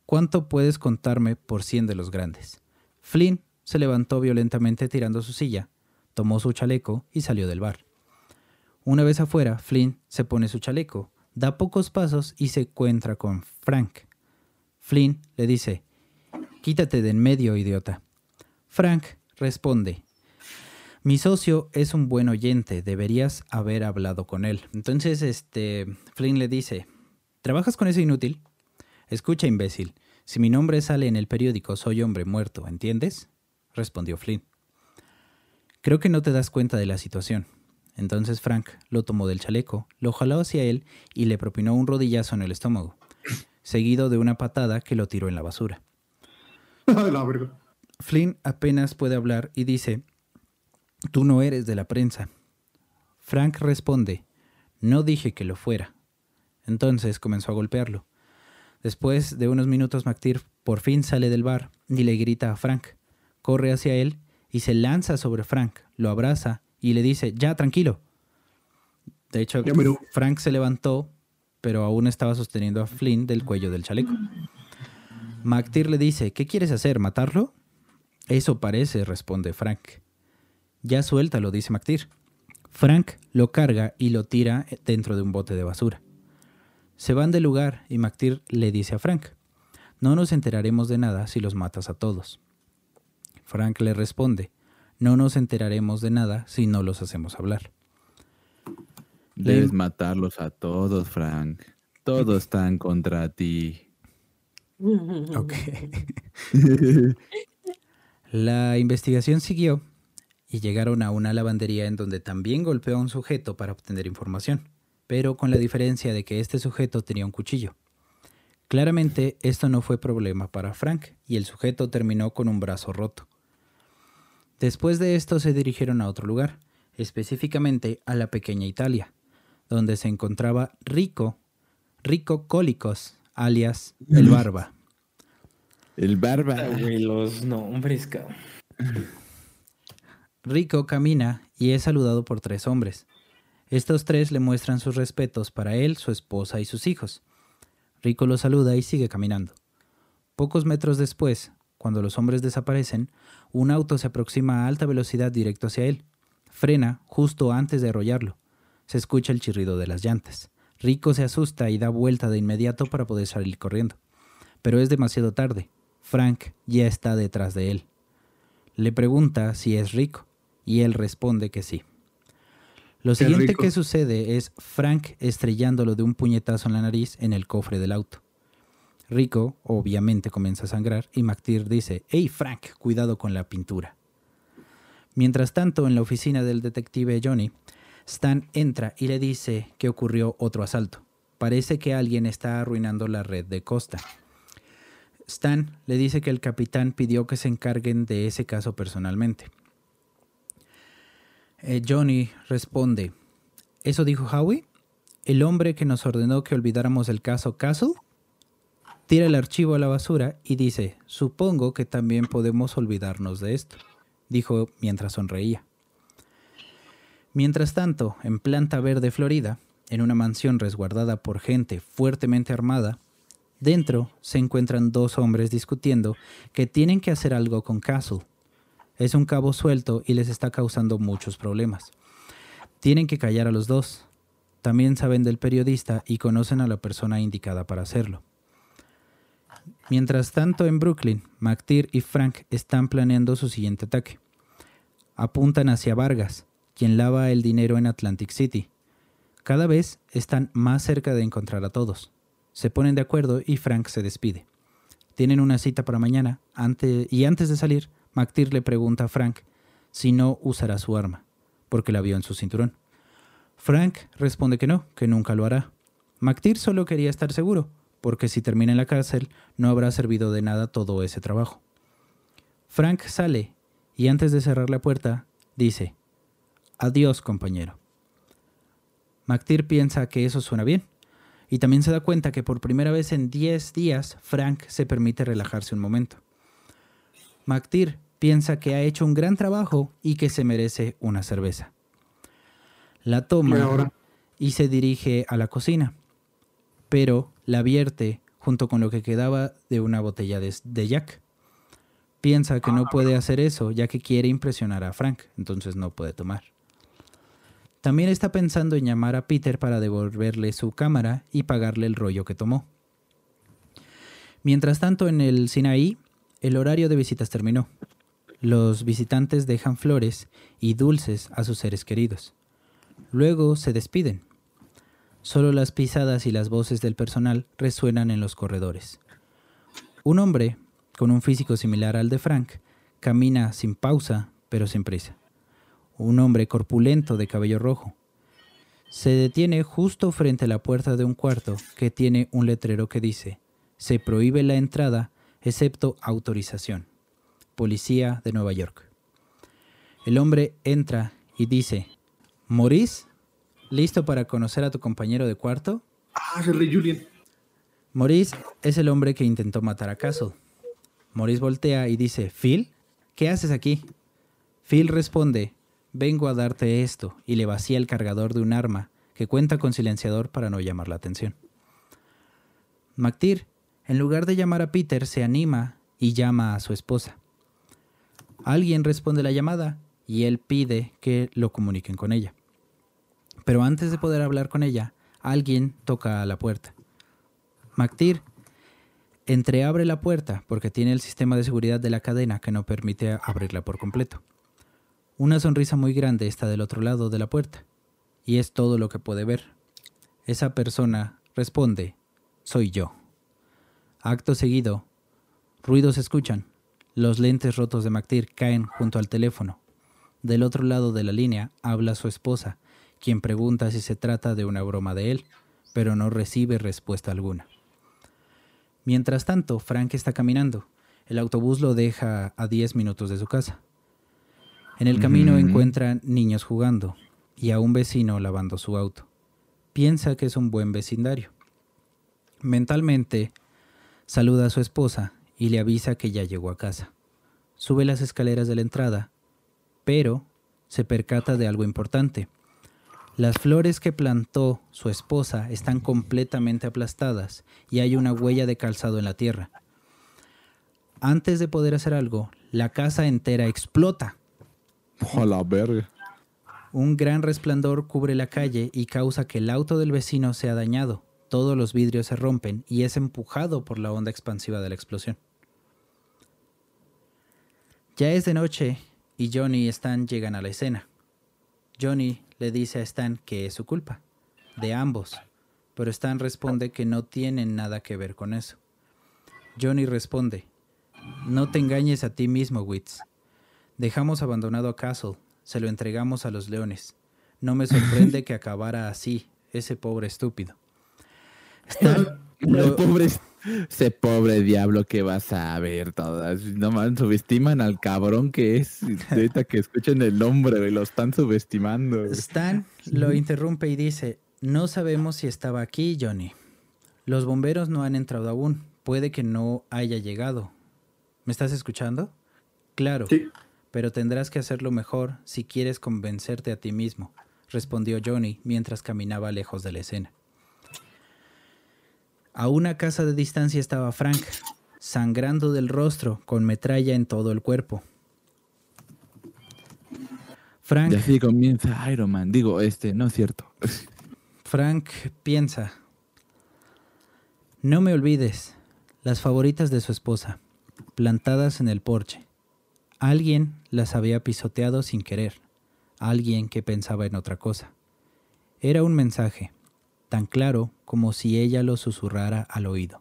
¿Cuánto puedes contarme por 100 de los grandes? Flynn se levantó violentamente tirando su silla, tomó su chaleco y salió del bar. Una vez afuera, Flynn se pone su chaleco, da pocos pasos y se encuentra con Frank. Flynn le dice, Quítate de en medio, idiota. Frank responde, mi socio es un buen oyente, deberías haber hablado con él. Entonces, este, Flynn le dice, ¿trabajas con ese inútil? Escucha, imbécil, si mi nombre sale en el periódico, soy hombre muerto, ¿entiendes? Respondió Flynn. Creo que no te das cuenta de la situación. Entonces Frank lo tomó del chaleco, lo jaló hacia él y le propinó un rodillazo en el estómago, seguido de una patada que lo tiró en la basura. [LAUGHS] la verga. Flynn apenas puede hablar y dice, Tú no eres de la prensa. Frank responde, No dije que lo fuera. Entonces comenzó a golpearlo. Después de unos minutos, McTeer por fin sale del bar y le grita a Frank. Corre hacia él y se lanza sobre Frank, lo abraza y le dice, Ya, tranquilo. De hecho, Ya, pero- Frank se levantó, pero aún estaba sosteniendo a Flynn del cuello del chaleco. McTeer le dice, ¿qué quieres hacer? ¿Matarlo? Eso parece, responde Frank. Ya suéltalo, dice McTeer. Frank lo carga y lo tira dentro de un bote de basura. Se van del lugar y McTeer le dice a Frank, no nos enteraremos de nada si los matas a todos. Frank le responde, no nos enteraremos de nada si no los hacemos hablar. Debes Le- matarlos a todos, Frank. Todos están contra ti. [LAUGHS] Ok. [LAUGHS] La investigación siguió y llegaron a una lavandería en donde también golpeó a un sujeto para obtener información, pero con la diferencia de que este sujeto tenía un cuchillo. Claramente esto no fue problema para Frank y el sujeto terminó con un brazo roto. Después de esto se dirigieron a otro lugar, específicamente a la pequeña Italia, donde se encontraba Rico, Rico Cólicos, alias el Barba. [LAUGHS] El barba. Los nombres, cabrón. Rico camina y es saludado por tres hombres. Estos tres le muestran sus respetos para él, su esposa y sus hijos. Rico los saluda y sigue caminando. Pocos metros después, cuando los hombres desaparecen, un auto se aproxima a alta velocidad directo hacia él. Frena justo antes de arrollarlo. Se escucha el chirrido de las llantas. Rico se asusta y da vuelta de inmediato para poder salir corriendo. Pero es demasiado tarde. Frank ya está detrás de él. Le pregunta si es rico y él responde que sí. Lo Qué siguiente rico. que sucede es Frank estrellándolo de un puñetazo en la nariz en el cofre del auto. Rico, obviamente, comienza a sangrar y McTeer dice, hey Frank, cuidado con la pintura. Mientras tanto, en la oficina del detective Johnny, Stan entra y le dice que ocurrió otro asalto. Parece que alguien está arruinando la red de Costa. Stan le dice que el capitán pidió que se encarguen de ese caso personalmente. Eh, Johnny responde, ¿eso dijo Howie? ¿El hombre que nos ordenó que olvidáramos el caso Castle? Tira el archivo a la basura y dice, supongo que también podemos olvidarnos de esto, dijo mientras sonreía. Mientras tanto, en Planta Verde, Florida, en una mansión resguardada por gente fuertemente armada, dentro se encuentran dos hombres discutiendo que tienen que hacer algo con Castle. Es un cabo suelto y les está causando muchos problemas. Tienen que callar a los dos. También saben del periodista y conocen a la persona indicada para hacerlo. Mientras tanto, en Brooklyn, McTeer y Frank están planeando su siguiente ataque. Apuntan hacia Vargas, quien lava el dinero en Atlantic City. Cada vez están más cerca de encontrar a todos. Se ponen de acuerdo y Frank se despide. Tienen una cita para mañana y antes de salir, McTeer le pregunta a Frank si no usará su arma, porque la vio en su cinturón. Frank responde que no, que nunca lo hará. McTeer solo quería estar seguro, porque si termina en la cárcel no habrá servido de nada todo ese trabajo. Frank sale y antes de cerrar la puerta dice, Adiós, compañero. McTeer piensa que eso suena bien y también se da cuenta que por primera vez en 10 días Frank se permite relajarse un momento. McTeer piensa que ha hecho un gran trabajo y que se merece una cerveza. La toma y se dirige a la cocina, pero la vierte junto con lo que quedaba de una botella de, de Jack. Piensa que no puede hacer eso ya que quiere impresionar a Frank, entonces no puede tomar. También está pensando en llamar a Peter para devolverle su cámara y pagarle el rollo que tomó. Mientras tanto, en el Sinaí, el horario de visitas terminó. Los visitantes dejan flores y dulces a sus seres queridos. Luego se despiden. Solo las pisadas y las voces del personal resuenan en los corredores. Un hombre, con un físico similar al de Frank, camina sin pausa, pero sin prisa. Un hombre corpulento de cabello rojo. Se detiene justo frente a la puerta de un cuarto que tiene un letrero que dice, se prohíbe la entrada excepto autorización. Policía de Nueva York. El hombre entra y dice, ¿Morís? ¿Listo para conocer a tu compañero de cuarto? ah, es el rey Julian. Maurice es el hombre que intentó matar a Castle. Maurice voltea y dice, Phil, ¿qué haces aquí? Phil responde, vengo a darte esto, y le vacía el cargador de un arma que cuenta con silenciador para no llamar la atención. McTeer, en lugar de llamar a Peter, se anima y llama a su esposa. Alguien responde la llamada y él pide que lo comuniquen con ella. Pero antes de poder hablar con ella, alguien toca a la puerta. McTeer entreabre la puerta porque tiene el sistema de seguridad de la cadena que no permite abrirla por completo. Una sonrisa muy grande está del otro lado de la puerta y es todo lo que puede ver. Esa persona responde, soy yo. Acto seguido, ruidos se escuchan. Los lentes rotos de McTeer caen junto al teléfono. Del otro lado de la línea habla su esposa, quien pregunta si se trata de una broma de él, pero no recibe respuesta alguna. Mientras tanto, Frank está caminando. El autobús lo deja a 10 minutos de su casa. En el camino encuentra niños jugando y a un vecino lavando su auto. Piensa que es un buen vecindario. Mentalmente, saluda a su esposa y le avisa que ya llegó a casa. Sube las escaleras de la entrada, pero se percata de algo importante. Las flores que plantó su esposa están completamente aplastadas y hay una huella de calzado en la tierra. Antes de poder hacer algo, la casa entera explota. [LAUGHS] A la verga. Un gran resplandor cubre la calle y causa que el auto del vecino sea dañado. Todos los vidrios se rompen y es empujado por la onda expansiva de la explosión. Ya es de noche y Johnny y Stan llegan a la escena. Johnny le dice a Stan que es su culpa, de ambos, pero Stan responde que no tienen nada que ver con eso. Johnny responde, no te engañes a ti mismo, Witz. Dejamos abandonado a Castle, se lo entregamos a los leones. No me sorprende [LAUGHS] que acabara así, ese pobre estúpido. Stan El lo- pobre, ese pobre diablo que vas a ver todas. No man, subestiman al cabrón que es. Ahorita que escuchen el nombre, lo están subestimando. Stan lo interrumpe y dice, no sabemos si estaba aquí, Johnny. Los bomberos no han entrado aún. Puede que no haya llegado. ¿Me estás escuchando? Claro, Sí. pero tendrás que hacerlo mejor si quieres convencerte a ti mismo, respondió Johnny mientras caminaba lejos de la escena. A una casa de distancia estaba Frank, sangrando del rostro, con metralla en todo el cuerpo. Frank Y así comienza Iron Man. Digo, este, no es cierto. Frank piensa, no me olvides, las favoritas de su esposa, plantadas en el porche. Alguien las había pisoteado sin querer, alguien que pensaba en otra cosa. Era un mensaje, tan claro como si ella lo susurrara al oído.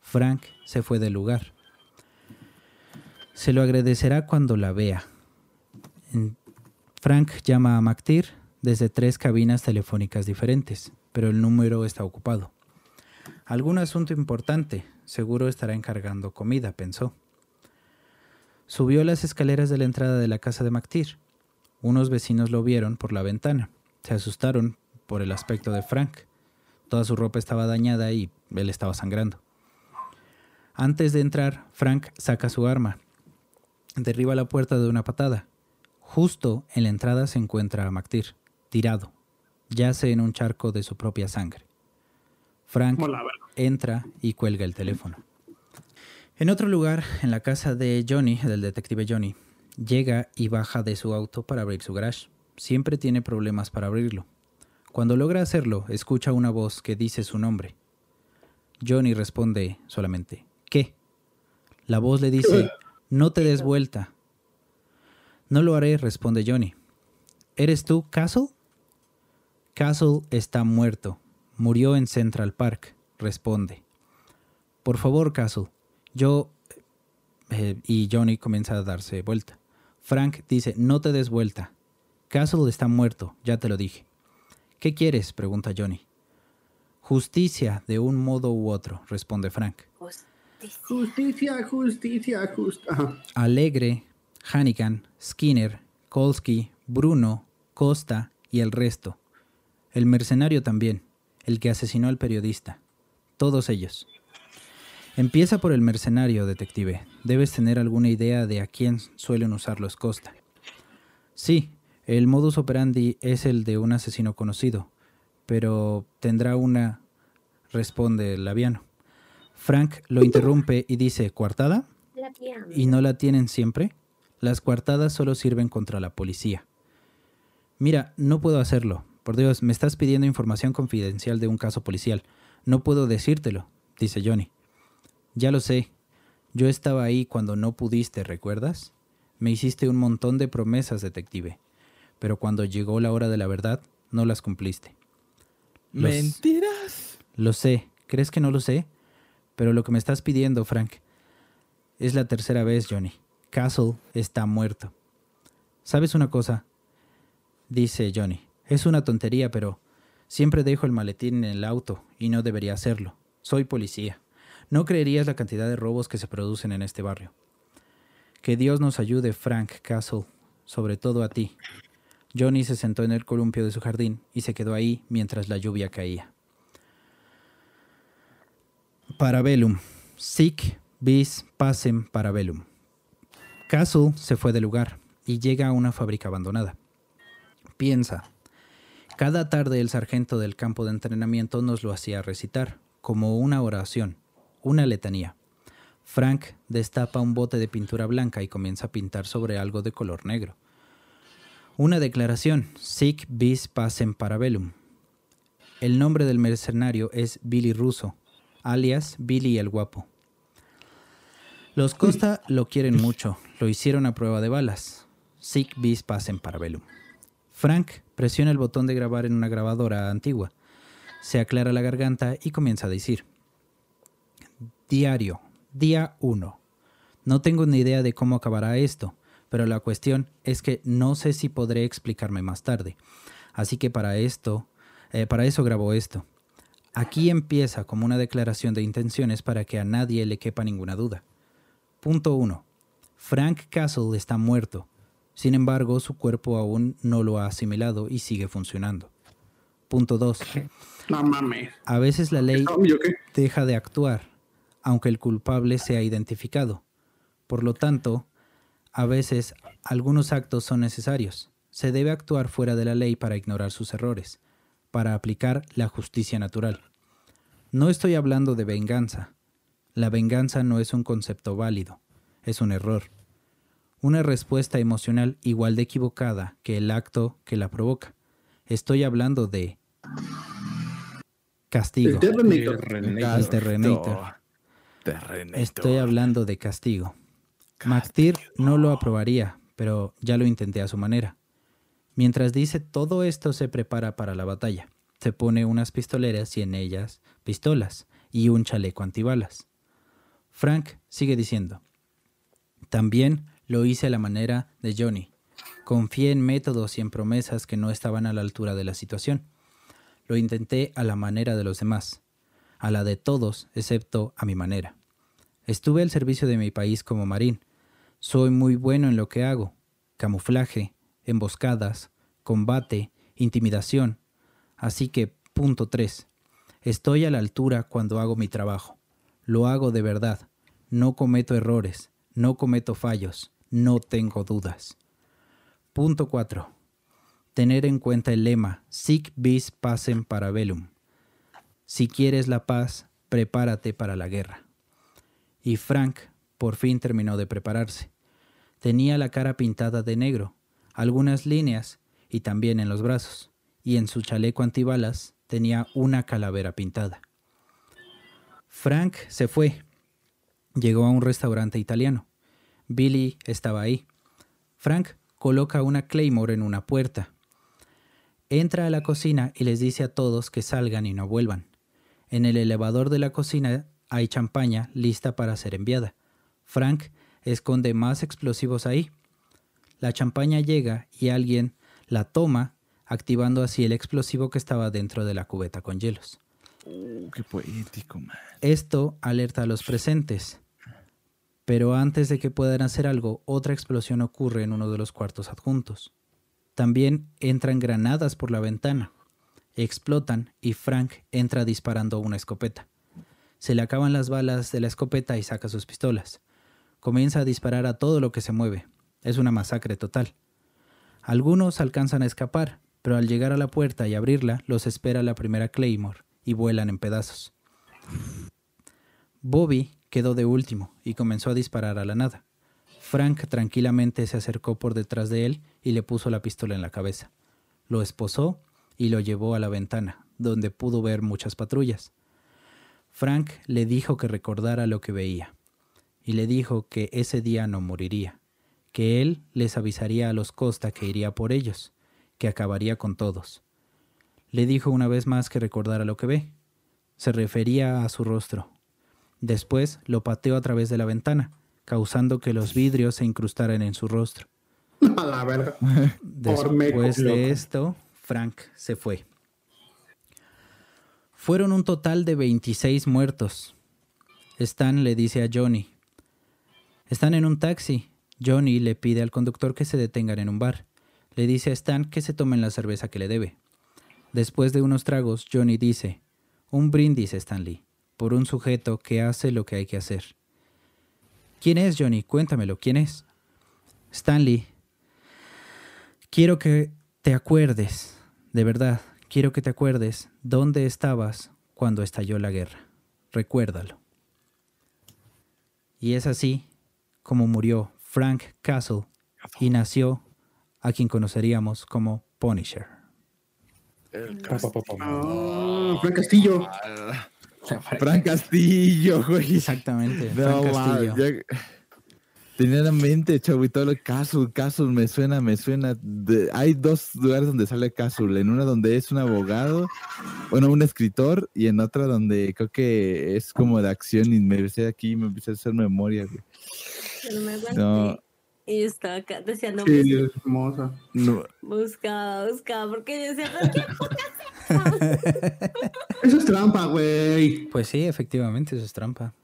Frank se fue del lugar. Se lo agradecerá cuando la vea. Frank llama a MacTir desde tres cabinas telefónicas diferentes, pero el número está ocupado. Algún asunto importante, seguro estará encargando comida, pensó. Subió las escaleras de la entrada de la casa de MacTir. Unos vecinos lo vieron por la ventana. Se asustaron por el aspecto de Frank. Toda su ropa estaba dañada y él estaba sangrando. Antes de entrar, Frank saca su arma. Derriba la puerta de una patada. Justo en la entrada se encuentra a MacTir, tirado. Yace en un charco de su propia sangre. Frank entra y cuelga el teléfono. En otro lugar, en la casa de Johnny, del detective Johnny, llega y baja de su auto para abrir su garage. Siempre tiene problemas para abrirlo. Cuando logra hacerlo, escucha una voz que dice su nombre. Johnny responde solamente, ¿qué? La voz le dice, [LAUGHS] no te des vuelta. No lo haré, responde Johnny. ¿Eres tú, Castle? Castle está muerto. Murió en Central Park, responde. Por favor, Castle. Yo... eh, y Johnny comienza a darse vuelta. Frank dice, no te des vuelta. Castle está muerto, ya te lo dije. ¿Qué quieres? pregunta Johnny. Justicia de un modo u otro, responde Frank. Justicia. Justicia, justicia, justicia. Alegre, Hannigan, Skinner, Kolsky, Bruno, Costa y el resto. El mercenario también, el que asesinó al periodista. Todos ellos. Empieza por el mercenario, detective. Debes tener alguna idea de a quién suelen usar los Costa. Sí, el modus operandi es el de un asesino conocido, pero tendrá una... responde el labiano. Frank lo interrumpe y dice, tía. ¿Y no la tienen siempre? Las coartadas solo sirven contra la policía. Mira, no puedo hacerlo. Por Dios, me estás pidiendo información confidencial de un caso policial. No puedo decírtelo, dice Johnny. Ya lo sé. Yo estaba ahí cuando no pudiste, ¿recuerdas? Me hiciste un montón de promesas, detective. Pero cuando llegó la hora de la verdad, no las cumpliste. Los- Mentiras. Lo sé. ¿Crees que no lo sé? Pero lo que me estás pidiendo, Frank, es la tercera vez, Johnny. Castle está muerto. ¿Sabes una cosa? Dice Johnny. Es una tontería, pero siempre dejo el maletín en el auto y no debería hacerlo. Soy policía. No creerías la cantidad de robos que se producen en este barrio. Que Dios nos ayude, Frank Castle, sobre todo a ti. Johnny se sentó en el columpio de su jardín y se quedó ahí mientras la lluvia caía. Parabellum. Sic bis pacem parabellum. Castle se fue del lugar y llega a una fábrica abandonada. Piensa. Cada tarde el sargento del campo de entrenamiento nos lo hacía recitar, como una oración, una letanía. Frank destapa un bote de pintura blanca y comienza a pintar sobre algo de color negro. Una declaración, sic bis pacem parabellum. El nombre del mercenario es Billy Russo, alias Billy el Guapo. Los Costa lo quieren mucho, lo hicieron a prueba de balas. Sic vis pacem parabellum. Frank presiona el botón de grabar en una grabadora antigua. Se aclara la garganta y comienza a decir. Diario, día 1. No tengo ni idea de cómo acabará esto, pero la cuestión es que no sé si podré explicarme más tarde. Así que para esto, eh, para eso grabo esto. Aquí empieza como una declaración de intenciones para que a nadie le quepa ninguna duda. Punto 1. Frank Castle está muerto. Sin embargo, su cuerpo aún no lo ha asimilado y sigue funcionando. Punto 2. [LAUGHS] No mames. A veces la ley deja de actuar, aunque el culpable sea identificado. Por lo tanto, a veces algunos actos son necesarios. Se debe actuar fuera de la ley para ignorar sus errores, para aplicar la justicia natural. No estoy hablando de venganza. La venganza no es un concepto válido, es un error. Una respuesta emocional igual de equivocada que el acto que la provoca. Estoy hablando de castigo. El Terminator. Terrenator. El Terrenator. Terrenator. Estoy hablando de castigo. MacTir no lo aprobaría, pero ya lo intenté a su manera. Mientras dice todo esto se prepara para la batalla. Se pone unas pistoleras y en ellas pistolas y un chaleco antibalas. Frank sigue diciendo, también lo hice a la manera de Johnny. Confié en métodos y en promesas que no estaban a la altura de la situación. Lo intenté a la manera de los demás, a la de todos excepto a mi manera. Estuve al servicio de mi país como marín. Soy muy bueno en lo que hago. Camuflaje, emboscadas, combate, intimidación. Así que, punto 3. Estoy a la altura cuando hago mi trabajo. Lo hago de verdad. No cometo errores. No cometo fallos. No tengo dudas. Punto 4. Tener en cuenta el lema Sic vis pacem parabellum. Si quieres la paz, prepárate para la guerra. Y Frank por fin terminó de prepararse. Tenía la cara pintada de negro, algunas líneas y también en los brazos, y en su chaleco antibalas tenía una calavera pintada. Frank se fue. Llegó a un restaurante italiano. Billy estaba ahí. Frank coloca una Claymore en una puerta. Entra a la cocina y les dice a todos que salgan y no vuelvan. En el elevador de la cocina hay champaña lista para ser enviada. Frank esconde más explosivos ahí. La champaña llega y alguien la toma, activando así el explosivo que estaba dentro de la cubeta con hielos. Uh, qué poético, man. Esto alerta a los presentes. Pero antes de que puedan hacer algo, otra explosión ocurre en uno de los cuartos adjuntos. También entran granadas por la ventana. Explotan y Frank entra disparando una escopeta. Se le acaban las balas de la escopeta y saca sus pistolas. Comienza a disparar a todo lo que se mueve. Es una masacre total. Algunos alcanzan a escapar, pero al llegar a la puerta y abrirla, los espera la primera Claymore y vuelan en pedazos. Bobby quedó de último y comenzó a disparar a la nada. Frank tranquilamente se acercó por detrás de él y le puso la pistola en la cabeza. Lo esposó y lo llevó a la ventana, donde pudo ver muchas patrullas. Frank le dijo que recordara lo que veía, y le dijo que ese día no moriría, que él les avisaría a los Costa que iría por ellos, que acabaría con todos. Le dijo una vez más que recordara lo que ve. Se refería a su rostro. Después lo pateó a través de la ventana, causando que los vidrios se incrustaran en su rostro. [LAUGHS] A la verga. [LAUGHS] Después de esto, Frank se fue. Fueron un total de 26 muertos. Stan le dice a Johnny, están en un taxi. Johnny le pide al conductor que se detengan en un bar. Le dice a Stan que se tomen la cerveza que le debe. Después de unos tragos, Johnny dice, un brindis, Stanley, por un sujeto que hace lo que hay que hacer. ¿Quién es, Johnny? Cuéntamelo, ¿quién es? Stanley, quiero que te acuerdes, de verdad, quiero que te acuerdes dónde estabas cuando estalló la guerra. Recuérdalo. Y es así como murió Frank Castle y nació a quien conoceríamos como Punisher. Pa, pa, pa, pa. Ah, Frank Castillo. Castillo, güey. Exactamente, No, Frank Castillo. man, ya- tenía en la mente, chavo, y todo lo Casul, Casul, me suena, me suena. De- hay dos lugares donde sale Casul, en una donde es un abogado, bueno, un escritor, y en otra donde creo que es como de acción, y me empecé aquí, me empecé a hacer memoria, güey. No me aguanté. No. Y yo estaba acá, decía, no, Sí, busca- es hermosa. No, buscaba, buscaba, porque yo decía, ¿pero qué? [LAUGHS] Eso es trampa, güey. Pues sí, efectivamente, eso es trampa.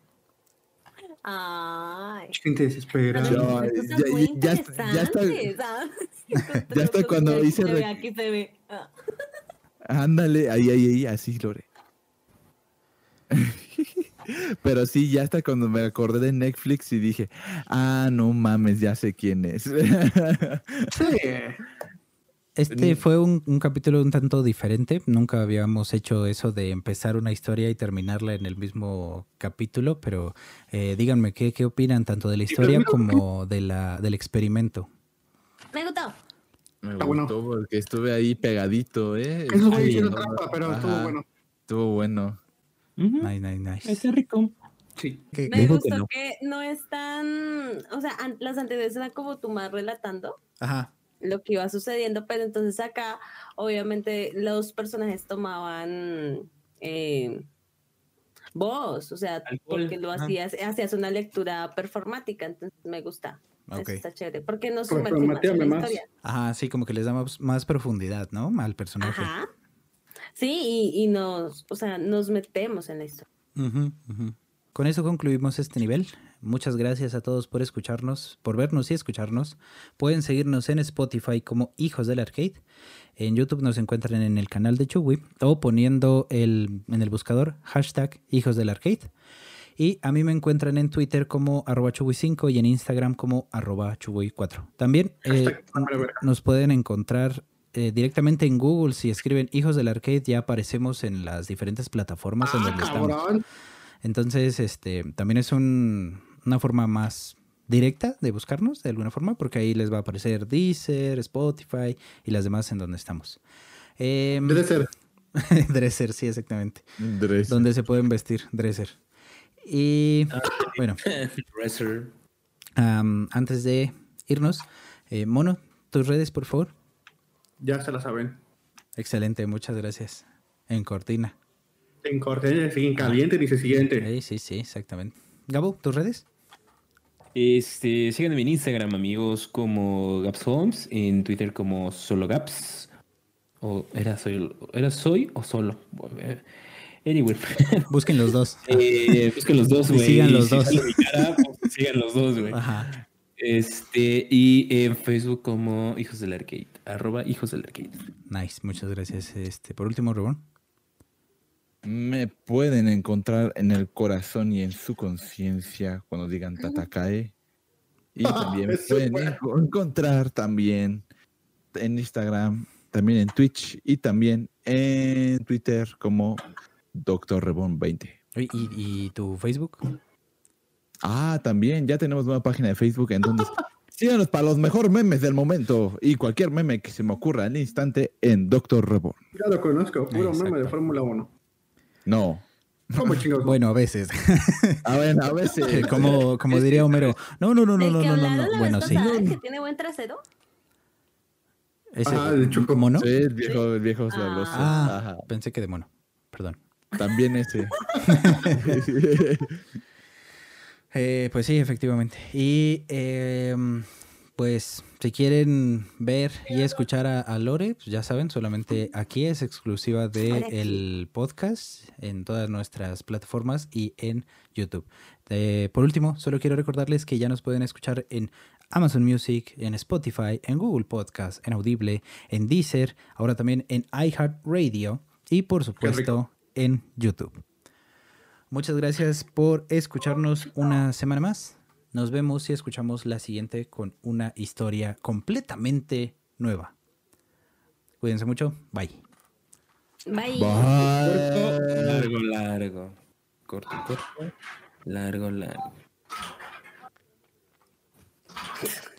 Ay. Gente desesperada. Respuestas ya- ya- ya está- ya está- [LAUGHS] cuando hice se ve, re- Aquí se ve. Ah. ándale, ahí, ahí, ahí, así, Lore. [LAUGHS] Pero sí, ya hasta cuando me acordé de Netflix y dije, ah, no mames, ya sé quién es. [LAUGHS] Sí. Este fue un, un capítulo un tanto diferente. Nunca habíamos hecho eso de empezar una historia y terminarla en el mismo capítulo, pero eh, díganme qué, qué opinan tanto de la historia como de la, del experimento. Me gustó. Me bueno. gustó porque estuve ahí pegadito, ¿eh? Eso fue viendo- trampa, pero estuvo bueno. Estuvo bueno. Ujú, Nice, nice, nice. Está rico. Sí. ¿Qué- Me gustó que no. que no es tan. O sea, an- las anteriores eran como tú más relatando Ajá. Lo que iba sucediendo, pero entonces acá, obviamente, los personajes tomaban eh, voz, o sea, Alcohol, porque lo hacías, hacías una lectura performática, entonces me gusta. Eso Ok. está chévere. Porque nos Pero sumergimos en la más. historia. Ajá, sí, como que les damos más profundidad, ¿no? Al personaje. Ajá. Sí, y, y nos, o sea, nos metemos en la historia. Con eso concluimos este nivel. Muchas gracias a todos por escucharnos, por vernos y escucharnos. Pueden seguirnos en Spotify como Hijos del Arcade. En YouTube nos encuentran en el canal de Chugui o poniendo el, en el buscador hashtag Hijos del Arcade. Y a mí me encuentran en Twitter como arroba chugui5 y en Instagram como arroba chugui4. También eh, nos pueden encontrar eh, directamente en Google. Si escriben Hijos del Arcade ya aparecemos en las diferentes plataformas en Ah, donde estamos. Entonces, este, también es un- una forma más directa de buscarnos, de alguna forma, porque ahí les va a aparecer Deezer, Spotify y las demás en donde estamos. Em, Debe ser. [LAUGHS] Dresser, sí, exactamente. Dres. Donde se pueden vestir, Dresser. Y bueno, [LAUGHS] Dresser. antes de irnos, eh, Mono, tus redes, por favor. Ya se la saben. Excelente, muchas gracias. En Cortina. En corte, siguen caliente, dice siguiente. Sí, sí, sí, exactamente. Gabo, tus redes. Este, síganme en Instagram, amigos, como Gaps Holmes, en Twitter como solo Gaps. O era soy, era soy o solo. Anyway. [LAUGHS] Busquen los dos. [LAUGHS] Eh, busquen los dos, güey. sigan los si pues, sigan los dos, güey. Ajá. Este, y en Facebook como Hijos del Arcade. Arroba Hijos del Arcade. Nice, muchas gracias. Este, por último, Rubón. Me pueden encontrar en el corazón y en su conciencia cuando digan Tatakae. Y [LAUGHS] también pueden encontrar también en Instagram, también en Twitch y también en Twitter como Dr. Rebón 20. Oye, ¿Y, y tu Facebook? Ah, también ya tenemos nueva página de Facebook en donde [LAUGHS] síganos para los mejores memes del momento y cualquier meme que se me ocurra al instante en Dr. Rebón. Ya lo conozco, puro meme de. Fórmula 1. No. ¿Cómo chingados? Bueno, a veces. [LAUGHS] A ver, a veces. [LAUGHS] como, como diría Homero. No, no, no, no, no, no, no, no. Bueno, sí. que tiene buen trasero. Ese, Ah, de Choco. ¿Mono? Sí, el viejo, el viejo sabroso. Ah, Ajá. pensé que de mono. Perdón. También ese. [LAUGHS] Eh, pues sí, efectivamente. Y eh, pues si quieren ver y escuchar a, a Lore, pues ya saben, solamente aquí es exclusiva del podcast en todas nuestras plataformas y en YouTube. Eh, por último, solo quiero recordarles que ya nos pueden escuchar en Amazon Music, en Spotify, en Google Podcast, en Audible, en Deezer, ahora también en iHeartRadio y por supuesto en YouTube. Muchas gracias por escucharnos una semana más. Nos vemos y escuchamos la siguiente con una historia completamente nueva. Cuídense mucho. Bye. Bye. Corto, largo, largo. Corto, corto. Largo, largo. [LAUGHS]